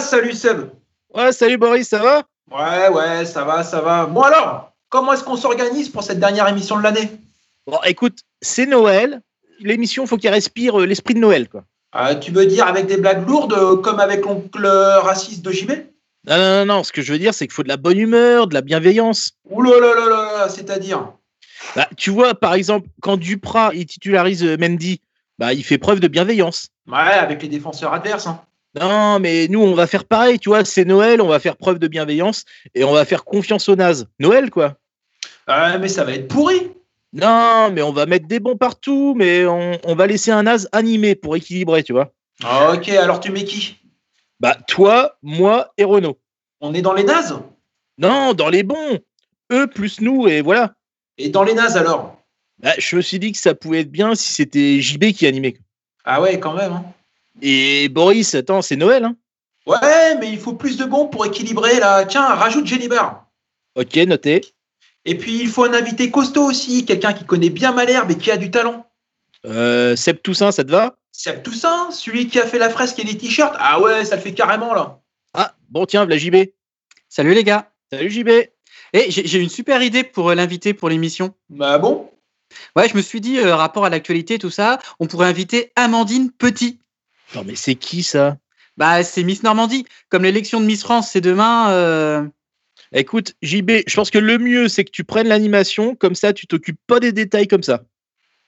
Salut Seb. Ouais, salut Boris, ça va? Ouais, ouais, ça va, ça va. Bon alors, comment est-ce qu'on s'organise pour cette dernière émission de l'année? Bon, écoute, c'est Noël. L'émission, faut qu'il respire euh, l'esprit de Noël, quoi. Ah, Tu veux dire avec des blagues lourdes, euh, comme avec l'oncle raciste de JB Non, non, non, non, ce que je veux dire, c'est qu'il faut de la bonne humeur, de la bienveillance. Ouh là là là là là, c'est-à-dire? Bah, tu vois, par exemple, quand Duprat il titularise euh, Mendy, bah, il fait preuve de bienveillance. Ouais, avec les défenseurs adverses. Hein. Non, mais nous, on va faire pareil, tu vois, c'est Noël, on va faire preuve de bienveillance et on va faire confiance aux nazes. Noël, quoi. Ouais, mais ça va être pourri. Non, mais on va mettre des bons partout, mais on, on va laisser un naze animé pour équilibrer, tu vois. Ah, ok, alors tu mets qui? Bah, toi, moi et Renaud. On est dans les nazes? Non, dans les bons. Eux plus nous, et voilà. Et dans les nazes alors? Bah, je me suis dit que ça pouvait être bien si c'était JB qui animait. Ah ouais, quand même. hein. Et Boris, attends, c'est Noël, hein Ouais, mais il faut plus de bons pour équilibrer là. Tiens, rajoute Jenny Barr. Ok, noté. Et puis il faut un invité costaud aussi, quelqu'un qui connaît bien Malherbe et qui a du talent. Euh, Seb Toussaint, ça te va? Seb Toussaint, celui qui a fait la fresque et les t-shirts. Ah ouais, ça le fait carrément là. Ah, bon, tiens, la JB. Salut les gars. Salut JB. Et j'ai j'ai une super idée pour euh, l'inviter pour l'émission. Bah bon? Ouais, je me suis dit, euh, rapport à l'actualité, tout ça, on pourrait inviter Amandine Petit. Non, mais c'est qui ça? Bah, c'est Miss Normandie. Comme l'élection de Miss France, c'est demain. euh, Écoute, JB, je pense que le mieux, c'est que tu prennes l'animation, comme ça, tu t'occupes pas des détails comme ça.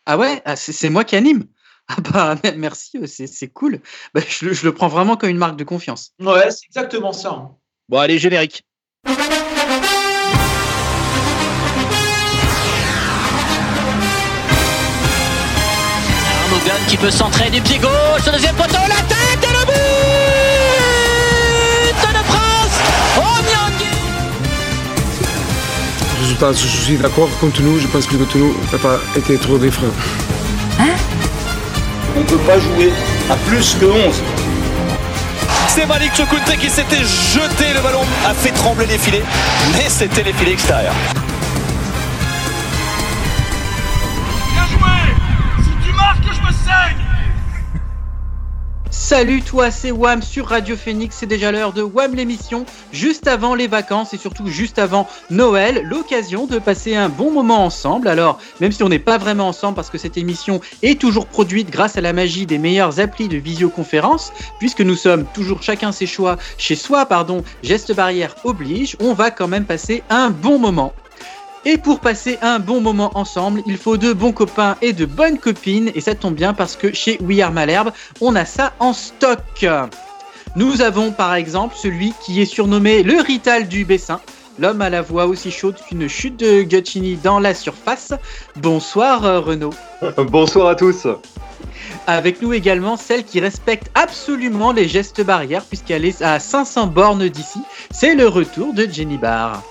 Ah ouais, ah, c'est moi qui anime. Ah bah me- merci, euh, c'est c'est cool. Bah, je, le- je le prends vraiment comme une marque de confiance. Ouais, c'est exactement ça. Bon, allez, générique. Qui peut centrer du pied gauche, au deuxième poteau, la tête et le but de France Oh Nyangui Résultat, je suis d'accord contre nous. Je pense que contre nous n'a pas été trop des freins. On ne peut pas jouer à plus que 11. C'est Malik Chokunte qui s'était jeté, le ballon a fait trembler les filets, mais c'était les filets extérieurs. Salut toi, c'est Wam sur Radio Phoenix. C'est déjà l'heure de Wam l'émission, juste avant les vacances et surtout juste avant Noël. L'occasion de passer un bon moment ensemble. Alors, même si on n'est pas vraiment ensemble parce que cette émission est toujours produite grâce à la magie des meilleures applis de visioconférence, puisque nous sommes toujours chacun ses choix chez soi, pardon, geste barrière oblige, on va quand même passer un bon moment. Et pour passer un bon moment ensemble, il faut de bons copains et de bonnes copines. Et ça tombe bien parce que chez We Are Malherbe, on a ça en stock. Nous avons par exemple celui qui est surnommé le Rital du Bessin. L'homme à la voix aussi chaude qu'une chute de Guccini dans la surface. Bonsoir euh, Renaud. Bonsoir à tous. Avec nous également celle qui respecte absolument les gestes barrières puisqu'elle est à 500 bornes d'ici. C'est le retour de Jenny Barr.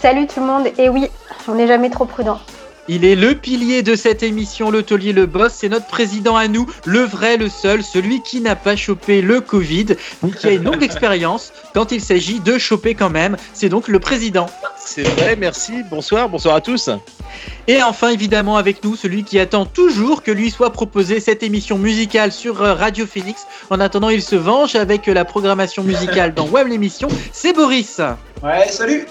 Salut tout le monde, et oui, on n'est jamais trop prudent. Il est le pilier de cette émission, le taulier, le boss. C'est notre président à nous, le vrai, le seul, celui qui n'a pas chopé le Covid, mais qui a une longue expérience quand il s'agit de choper quand même. C'est donc le président. C'est vrai, merci. Bonsoir, bonsoir à tous. Et enfin, évidemment, avec nous, celui qui attend toujours que lui soit proposé cette émission musicale sur euh, Radio Phoenix. En attendant, il se venge avec la programmation musicale dans Web l'émission. C'est Boris. Ouais, salut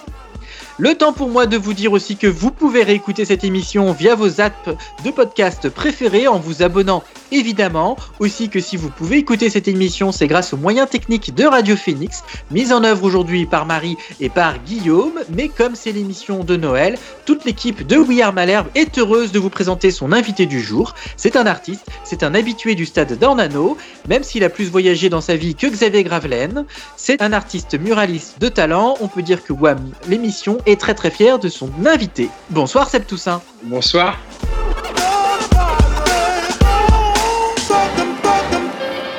Le temps pour moi de vous dire aussi que vous pouvez réécouter cette émission via vos apps de podcast préférés en vous abonnant évidemment. Aussi que si vous pouvez écouter cette émission, c'est grâce aux moyens techniques de Radio Phoenix, mise en œuvre aujourd'hui par Marie et par Guillaume. Mais comme c'est l'émission de Noël, toute l'équipe de We Are Malherbe est heureuse de vous présenter son invité du jour. C'est un artiste, c'est un habitué du stade d'Ornano, même s'il a plus voyagé dans sa vie que Xavier Gravelaine. C'est un artiste muraliste de talent. On peut dire que WAM, l'émission, est très très fière de son invité. Bonsoir Seb Toussaint. Bonsoir.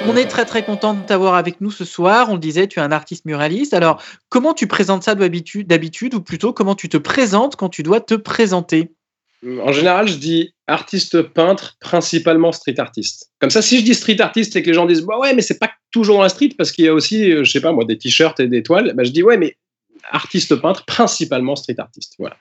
On est très très content de t'avoir avec nous ce soir. On le disait, tu es un artiste muraliste. Alors, comment tu présentes ça d'habitude, ou plutôt comment tu te présentes quand tu dois te présenter? En général, je dis artiste peintre, principalement street artiste. Comme ça, si je dis street artiste et que les gens disent bah ouais, mais c'est pas toujours dans la street parce qu'il y a aussi, euh, je sais pas moi, des t-shirts et des toiles, bah, je dis ouais, mais artiste peintre, principalement street artiste. Voilà.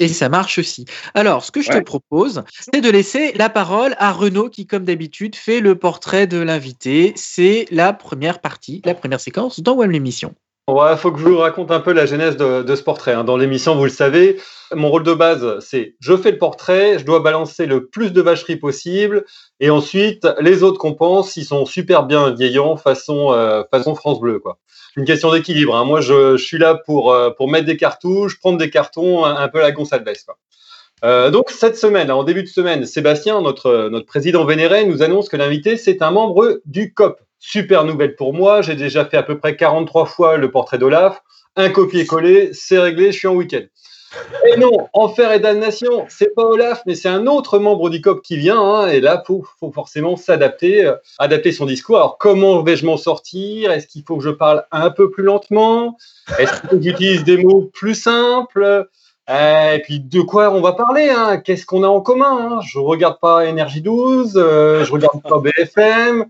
Et ça marche aussi. Alors, ce que je te propose, c'est de laisser la parole à Renaud qui, comme d'habitude, fait le portrait de l'invité. C'est la première partie, la première séquence dans Web l'émission. Ouais, faut que je vous raconte un peu la genèse de, de ce portrait. hein. Dans l'émission, vous le savez, mon rôle de base, c'est je fais le portrait, je dois balancer le plus de vacheries possible, et ensuite les autres compensent, ils sont super bien vieillants, façon euh, façon France Bleu, quoi. Une question d'équilibre. hein. Moi, je, suis là pour euh, pour mettre des cartouches, prendre des cartons, un, peu la Gonçalves, quoi. Euh, donc cette semaine, en début de semaine, Sébastien, notre notre président vénéré, nous annonce que l'invité c'est un membre du COP. Super nouvelle pour moi. J'ai déjà fait à peu près 43 fois le portrait d'Olaf. Un copier-coller, c'est réglé, je suis en week-end. Et non, enfer et damnation, c'est pas Olaf, mais c'est un autre membre du COP qui vient. hein, et là, faut, faut forcément s'adapter, euh, adapter son discours. Alors, comment vais-je m'en sortir? Est-ce qu'il faut que je parle un peu plus lentement? Est-ce que j'utilise des mots plus simples? Euh, Et puis, de quoi on va parler hein? Qu'est-ce qu'on a en commun hein? Je regarde pas Énergie 12, euh, je regarde pas BFM.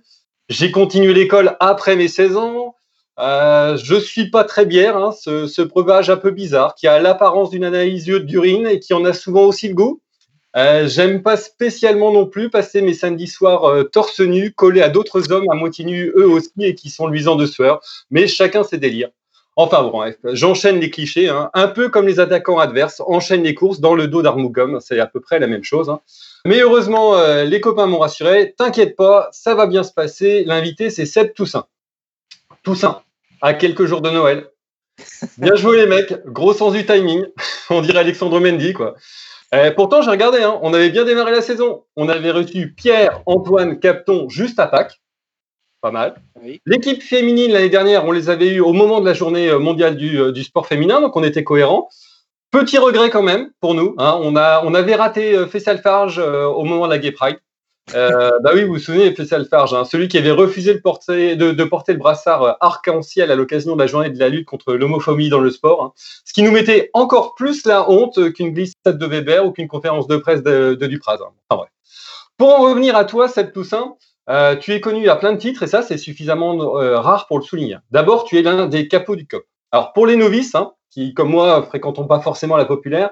J'ai continué l'école après mes 16 ans. Euh, je suis pas très bière, hein, ce, ce breuvage un peu bizarre qui a l'apparence d'une analyse d'urine et qui en a souvent aussi le goût. Euh, J'aime pas spécialement non plus passer mes samedis soirs euh, torse nu, collés à d'autres hommes à moitié nus eux aussi et qui sont luisants de sueur. Mais chacun ses délires. Enfin bon, bref, j'enchaîne les clichés, hein, un peu comme les attaquants adverses enchaînent les courses dans le dos d'Armougom, c'est à peu près la même chose. hein. Mais heureusement, euh, les copains m'ont rassuré, t'inquiète pas, ça va bien se passer. L'invité, c'est Seb Toussaint. Toussaint, à quelques jours de Noël. Bien joué les mecs, gros sens du timing, on dirait Alexandre Mendy quoi. Euh, pourtant j'ai regardé, hein, on avait bien démarré la saison. On avait reçu Pierre, Antoine, Capton juste à Pâques, pas mal. Oui. L'équipe féminine l'année dernière, on les avait eu au moment de la journée euh, mondiale du, euh, du sport féminin, donc on était cohérents. Petit regret quand même pour nous. hein, on, a, on avait raté euh, Fessal Farge euh, au moment de la Gay Pride. Euh, bah oui, vous vous souvenez, Fessal Farge, hein, celui qui avait refusé de, porter le brassard euh, arc-en-ciel à l'occasion de la journée de la lutte contre l'homophobie dans le sport. hein. ce qui nous mettait encore plus la honte qu'une glissade de Weber ou qu'une conférence de presse de, Dupraz. hein. Pour en revenir à toi, Seb Toussaint, euh, tu es connu à plein de titres et ça, c'est suffisamment euh, rare pour le souligner. D'abord, tu es l'un des capots du COP. Alors, pour les novices, hein, qui, comme moi, fréquentons pas forcément la populaire,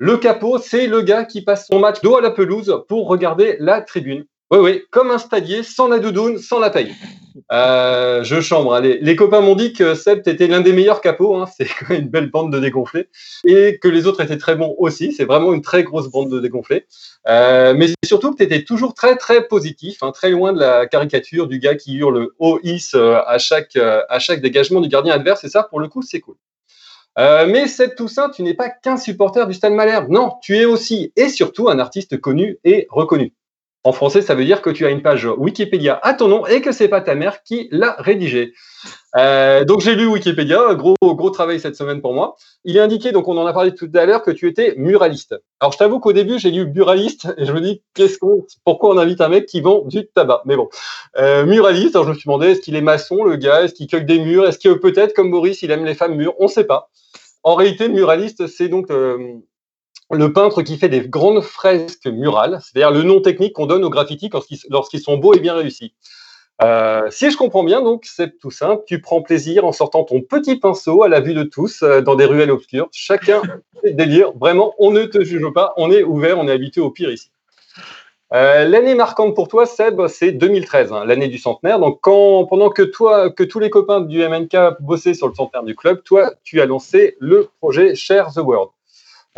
le capot, c'est le gars qui passe son match dos à la pelouse pour regarder la tribune. Oui, oui, comme un stadier, sans la doudoune, sans la paye. Euh, je chambre. Allez. Les copains m'ont dit que Seb était l'un des meilleurs capots. Hein, c'est une belle bande de dégonflés. Et que les autres étaient très bons aussi. C'est vraiment une très grosse bande de dégonflés. Euh, mais surtout que tu étais toujours très, très positif, hein, très loin de la caricature du gars qui hurle au is euh, à chaque, euh, à chaque dégagement du gardien adverse. Et ça, pour le coup, c'est cool. Euh, mais Seb Toussaint, tu n'es pas qu'un supporter du Stade Malherbe. Non, tu es aussi et surtout un artiste connu et reconnu. En français, ça veut dire que tu as une page Wikipédia à ton nom et que c'est pas ta mère qui l'a rédigée. Euh, donc j'ai lu Wikipédia, gros gros travail cette semaine pour moi. Il est indiqué, donc on en a parlé tout à l'heure, que tu étais muraliste. Alors je t'avoue qu'au début j'ai lu buraliste et je me dis qu'est-ce qu'on, pourquoi on invite un mec qui vend du tabac? Mais bon, euh, muraliste. Alors je me suis demandé est-ce qu'il est maçon le gars, est-ce qu'il cueille des murs, est-ce que peut-être comme Boris il aime les femmes mûres, on sait pas. En réalité, muraliste c'est donc euh, le peintre qui fait des grandes fresques murales, c'est-à-dire le nom technique qu'on donne aux graffitis lorsqu'ils sont beaux et bien réussis. Euh, si je comprends bien, donc, c'est tout simple. Tu prends plaisir en sortant ton petit pinceau à la vue de tous euh, dans des ruelles obscures. Chacun fait délire. Vraiment, on ne te juge pas. On est ouvert. On est habitué au pire ici. Euh, l'année marquante pour toi, Seb, c'est 2013, hein, l'année du centenaire. Donc, quand, pendant que toi, que tous les copains du MNK bossaient sur le centenaire du club, toi, tu as lancé le projet Share the World.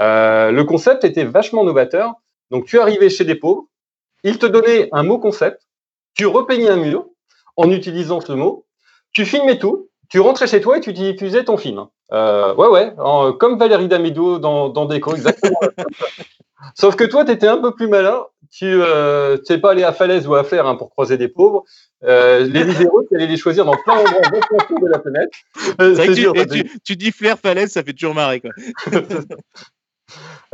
Euh, le concept était vachement novateur. Donc, tu arrivais chez des pauvres, ils te donnaient un mot concept, tu repeignais un mur en utilisant ce mot, tu filmais tout, tu rentrais chez toi et tu diffusais ton film. Euh, ouais, ouais, en- comme Valérie Damido dans, dans Déco, exactement. Sauf que toi, tu étais un peu plus malin. Tu euh, t'es pas allé à Falaise ou à Flair hein, pour croiser des pauvres. Euh, les libéraux, tu allais les choisir dans plein d'endroits de la fenêtre. Euh, tu, dur, et tu, tu dis flair falaise, ça fait toujours marrer. Quoi.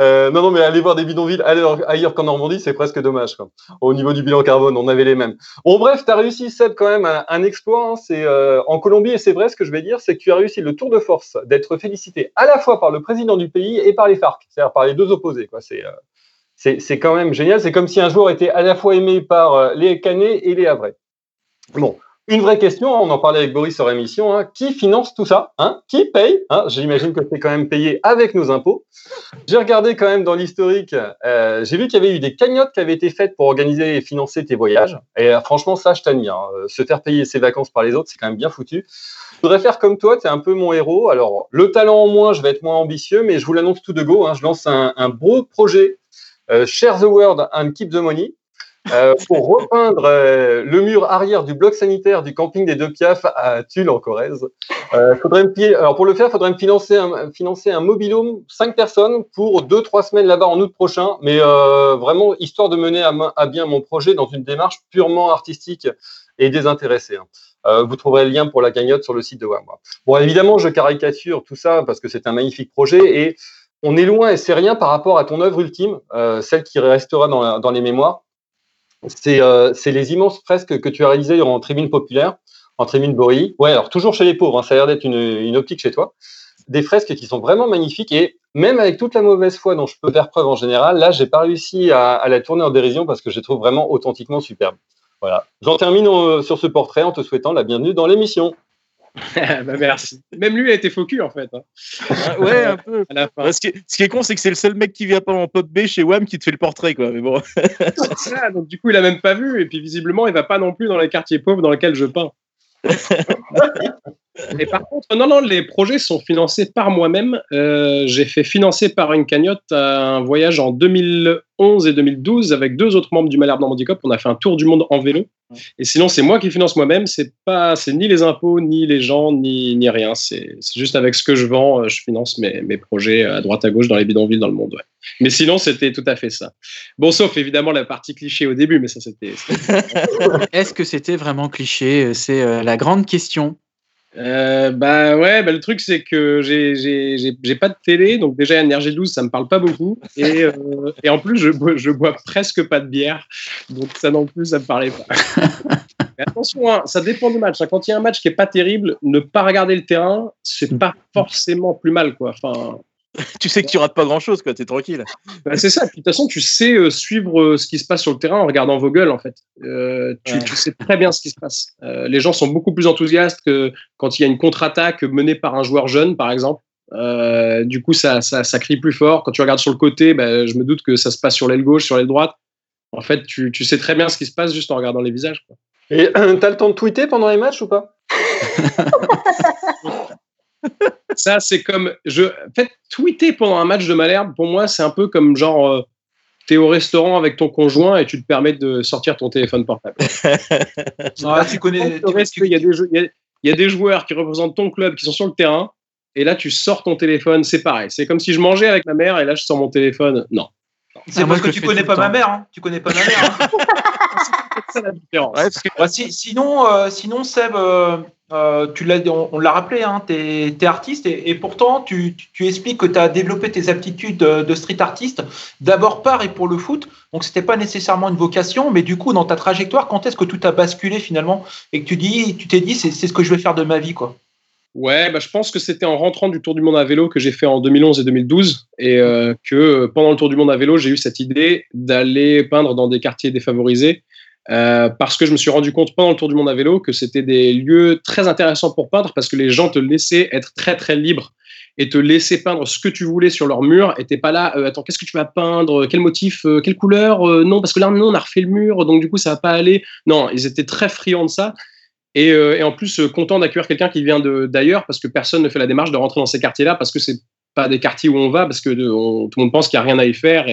Euh, non, non, mais aller voir des bidonvilles ailleurs, qu'en Normandie, c'est presque dommage. Quoi. Au niveau du bilan carbone, on avait les mêmes. Bon, bref, tu as réussi, Seb, quand même un, un exploit. hein, c'est euh, en Colombie, et c'est vrai, ce que je vais dire, c'est que tu as réussi le tour de force d'être félicité à la fois par le président du pays et par les FARC, c'est-à-dire par les deux opposés. Quoi. C'est, euh, c'est, c'est quand même génial. C'est comme si un joueur était à la fois aimé par euh, les Canets et les Havrais. Bon, une vraie question, on en parlait avec Boris sur émission, hein. qui finance tout ça hein? Qui paye? Hein J'imagine que c'est quand même payé avec nos impôts. J'ai regardé quand même dans l'historique, euh, j'ai vu qu'il y avait eu des cagnottes qui avaient été faites pour organiser et financer tes voyages. Et euh, franchement, ça, je t'admire. Hein. Se faire payer ses vacances par les autres, c'est quand même bien foutu. Je voudrais faire comme toi, tu un peu mon héros. Alors, le talent en moins, je vais être moins ambitieux, mais je vous l'annonce tout de go. Je lance un, beau projet, euh, Share the World and Keep the Money. Euh, pour repeindre euh, le mur arrière du bloc sanitaire du camping des Deux Piaf à Tulle en Corrèze. Euh, faudrait me, alors pour le faire, il faudrait me financer un, financer un mobilhome, 5 personnes pour 2-3 semaines là-bas en août prochain, mais euh, vraiment histoire de mener à, bien mon projet dans une démarche purement artistique et désintéressée. Hein. Euh, vous trouverez le lien pour la cagnotte sur le site de WAM. Bon, évidemment, je caricature tout ça parce que c'est un magnifique projet et on est loin et c'est rien par rapport à ton œuvre ultime, euh, celle qui restera dans, la, dans les mémoires euh, c'est les immenses fresques que tu as réalisées en tribune populaire, en tribune Borilly. Ouais, alors toujours chez les pauvres, hein, ça a l'air d'être une, optique chez toi. Des fresques qui sont vraiment magnifiques et même avec toute la mauvaise foi dont je peux faire preuve en général, là, j'ai pas réussi à, la tourner en dérision parce que je les trouve vraiment authentiquement superbes. Voilà. J'en termine euh, sur ce portrait en te souhaitant la bienvenue dans l'émission. bah merci. Même lui a été faux en fait. Hein. Ah, ouais, un peu. Ce, qui est, ce, qui est, con, c'est que c'est le seul mec qui vient pas en pop B chez WAM qui te fait le portrait, quoi. Mais bon. ça, donc du coup, il a même pas vu, et puis visiblement, il va pas non plus dans les quartiers pauvres dans lesquels je peins. Et par contre, non, non, les projets sont financés par moi-même. Euh, j'ai fait financer par une cagnotte un voyage en 2011 et 2012 avec deux autres membres du Malherbe Normandie Cop. On a fait un tour du monde en vélo. Et sinon, c'est moi qui finance moi-même. C'est pas, c'est ni les impôts, ni les gens, ni, ni rien. C'est, juste avec ce que je vends, euh, je finance mes, mes, projets à droite à gauche dans les bidonvilles dans le monde. Mais sinon, c'était tout à fait ça. Bon, sauf évidemment la partie cliché au début, mais ça, c'était. Est-ce que c'était vraiment cliché? C'est euh, la grande question. Euh, bah ouais, bah le truc c'est que j'ai pas de télé, donc déjà Énergie 12 ça me parle pas beaucoup, et, euh, et en plus je bois, je bois presque pas de bière, donc ça non plus ça me parlait pas. Mais attention, hein, ça dépend du match. Hein. Quand il y a un match qui est pas terrible, ne pas regarder le terrain, c'est pas forcément plus mal quoi. Enfin, tu sais que tu rates pas grand chose, quoi. T'es tranquille. Bah, c'est ça. de toute façon, tu sais euh, suivre euh, ce qui se passe sur le terrain en regardant vos gueules, en fait. Euh, tu, ouais. tu, sais très bien ce qui se passe. Euh, les gens sont beaucoup plus enthousiastes que quand il y a une contre-attaque menée par un joueur jeune, par exemple. Euh, du coup, ça, ça, ça, crie plus fort. Quand tu regardes sur le côté, bah, je me doute que ça se passe sur l'aile gauche, sur l'aile droite. En fait, tu, tu, sais très bien ce qui se passe juste en regardant les visages. Quoi. Et t'as le temps de tweeter pendant les matchs ou pas? ça, c'est comme. Je... En fait, tweeter pendant un match de Malherbe, pour moi, c'est un peu comme genre. Euh, tu es au restaurant avec ton conjoint et tu te permets de sortir ton téléphone portable. ah, tu connais. Tu, il, y a des, il, y a, il y a des joueurs qui représentent ton club qui sont sur le terrain et là, tu sors ton téléphone. C'est pareil. C'est comme si je mangeais avec ma mère et là, je sors mon téléphone. Non. C'est parce que tu connais pas ma mère. Hein. Tu connais pas ma mère. Hein. c'est la différence. Ouais, que... bah, si, sinon, euh, sinon, Seb, euh, euh, on, l'a rappelé, hein, tu es, artiste et, pourtant tu, expliques que tu as développé tes aptitudes de, de street artiste d'abord par et pour le foot. Donc c'était pas nécessairement une vocation, mais du coup dans ta trajectoire, quand est-ce que tout a basculé finalement et que tu dis, t'es dit c'est, c'est ce que je vais faire de ma vie quoi? Ouais, bah, je pense que c'était en rentrant du Tour du Monde à vélo que j'ai fait en 2011 et 2012 et euh, que pendant le Tour du Monde à vélo, j'ai eu cette idée d'aller peindre dans des quartiers défavorisés euh, parce que je me suis rendu compte pendant le Tour du Monde à vélo que c'était des lieux très intéressants pour peindre parce que les gens te laissaient être très très libre et te laisser peindre ce que tu voulais sur leur mur et t'es pas là euh, attends qu'est-ce que tu vas peindre? Quel motif euh, quelle couleur? Non parce que là non on a refait le mur donc du coup ça va pas aller. Non ils étaient très friands de ça et, en plus content d'accueillir quelqu'un qui vient d'ailleurs parce que personne ne fait la démarche de rentrer dans ces quartiers là parce que c'est pas des quartiers où on va parce que tout le monde pense qu'il y a rien à y faire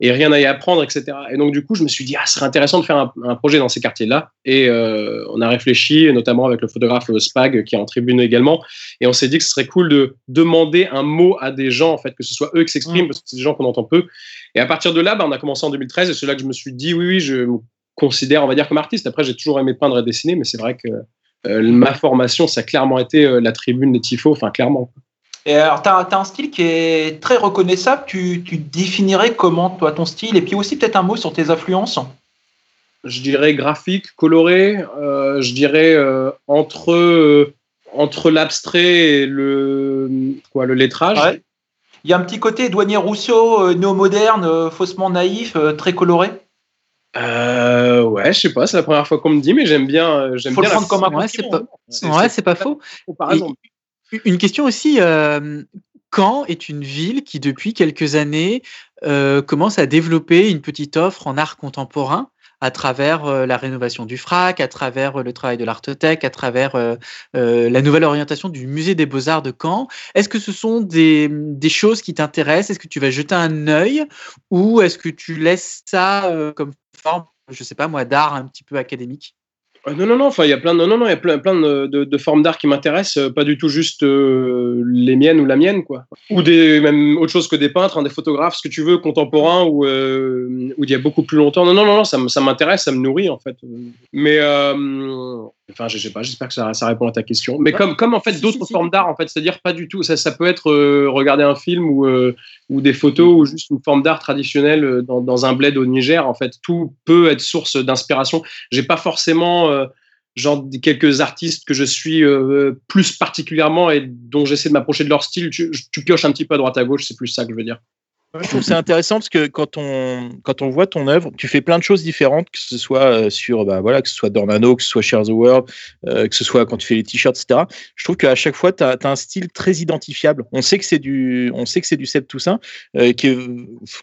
et rien à y apprendre, etc. Et donc, du coup, je me suis dit, ah, ce serait intéressant de faire un, un projet dans ces quartiers-là. Et euh, on a réfléchi, notamment avec le photographe Spag, qui est en tribune également. Et on s'est dit que ce serait cool de demander un mot à des gens, en fait, que ce soit eux qui s'expriment, mmh. parce que c'est des gens qu'on entend peu. Et à partir de là, bah, on a commencé en 2013, et c'est là que je me suis dit, oui, oui, je me considère, on va dire, comme artiste. Après, j'ai toujours aimé peindre et dessiner, mais c'est vrai que euh, ma formation, ça a clairement été euh, la tribune des tifos, enfin, clairement. Et alors, tu as, as, un style qui est très reconnaissable. Tu, tu, définirais comment, toi, ton style? Et puis aussi, peut-être un mot sur tes influences? Je dirais graphique, coloré. Euh, je dirais euh, entre, euh, entre l'abstrait et le, quoi, le lettrage. Ouais. Il y a un petit côté douanier Rousseau, néo-moderne, faussement naïf, très coloré? Euh, ouais, je sais pas, c'est la première fois qu'on me dit, mais j'aime bien. Faut bien le prendre comme un ouais, c'est pas, ouais, c'est pas faux. Une question aussi. Euh, Caen est une ville qui, depuis quelques années, euh, commence à développer une petite offre en art contemporain à travers euh, la rénovation du FRAC, à travers euh, le travail de l'Artothèque, à travers euh, la nouvelle orientation du musée des beaux-arts de Caen? Est-ce que ce sont des, choses qui t'intéressent? Est-ce que tu vas jeter un œil ou est-ce que tu laisses ça comme forme, je sais pas moi, d'art un petit peu académique? euh, non, non, non, enfin, il y a plein de, non, non, il y a plein, plein de, formes d'art qui m'intéressent, euh, pas du tout juste euh, les miennes ou la mienne, quoi. Ou des, même autre chose que des peintres, hein, des photographes, ce que tu veux, contemporains ou, ou il y a beaucoup plus longtemps. Non, non, non, non ça, m'intéresse, ça me nourrit, en fait. Mais, Enfin, je sais pas, j'espère que ça, ça, répond à ta question. Mais comme, comme en fait d'autres formes d'art, en fait, c'est-à-dire pas du tout, ça, ça peut être regarder un film ou, ou des photos ou juste une forme d'art traditionnelle dans, dans, un bled au Niger. En fait, tout peut être source d'inspiration. J'ai pas forcément genre quelques artistes que je suis euh, plus particulièrement et dont j'essaie de m'approcher de leur style, tu, tu, pioches un petit peu à droite à gauche, c'est plus ça que je veux dire. Je trouve c'est intéressant parce que quand on, quand on voit ton œuvre, tu fais plein de choses différentes, que ce soit euh, sur, bah, voilà, que ce soit Dornano, que ce soit Share the World, euh, que ce soit quand tu fais les t-shirts, etc. Je trouve qu'à chaque fois, tu as, un style très identifiable. On sait que c'est du, on sait que c'est du Seb Toussaint, euh, qui,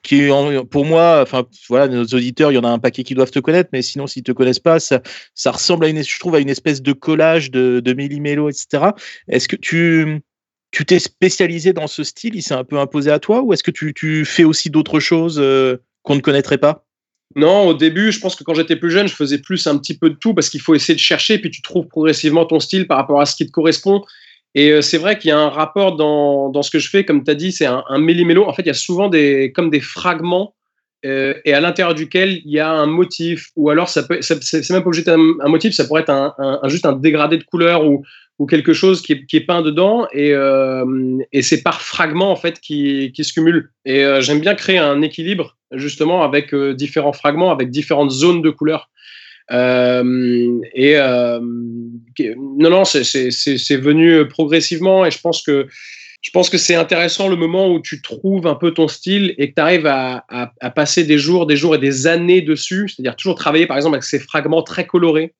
qui pour moi, enfin, voilà, nos auditeurs, il y en a un paquet qui doivent te connaître, mais sinon, s'ils te connaissent pas, ça, ça ressemble à une, je trouve, à une espèce de collage de, de méli-mélo, etc. Est-ce que tu, tu t'es spécialisé dans ce style, il s'est un peu imposé à toi, ou est-ce que tu, fais aussi d'autres choses euh, qu'on ne connaîtrait pas? Non, au début, je pense que quand j'étais plus jeune, je faisais plus un petit peu de tout parce qu'il faut essayer de chercher, puis tu trouves progressivement ton style par rapport à ce qui te correspond. Et euh, c'est vrai qu'il y a un rapport dans, ce que je fais, comme tu as dit, c'est un, un. En fait, il y a souvent des, comme des fragments euh, et à l'intérieur duquel il y a un motif, ou alors ça peut, c'est même pas obligé d'être un, motif, ça pourrait être un, juste un dégradé de couleur ou, quelque chose qui est, peint dedans et, euh, et c'est par fragments en fait qui, se cumulent. Et euh, j'aime bien créer un équilibre justement avec différents fragments, avec différentes zones de couleurs. et non, non, c'est venu progressivement et je pense que je pense que c'est intéressant le moment où tu trouves un peu ton style et que tu arrives à, passer des jours, des jours et des années dessus, c'est-à-dire toujours travailler par exemple avec ces fragments très colorés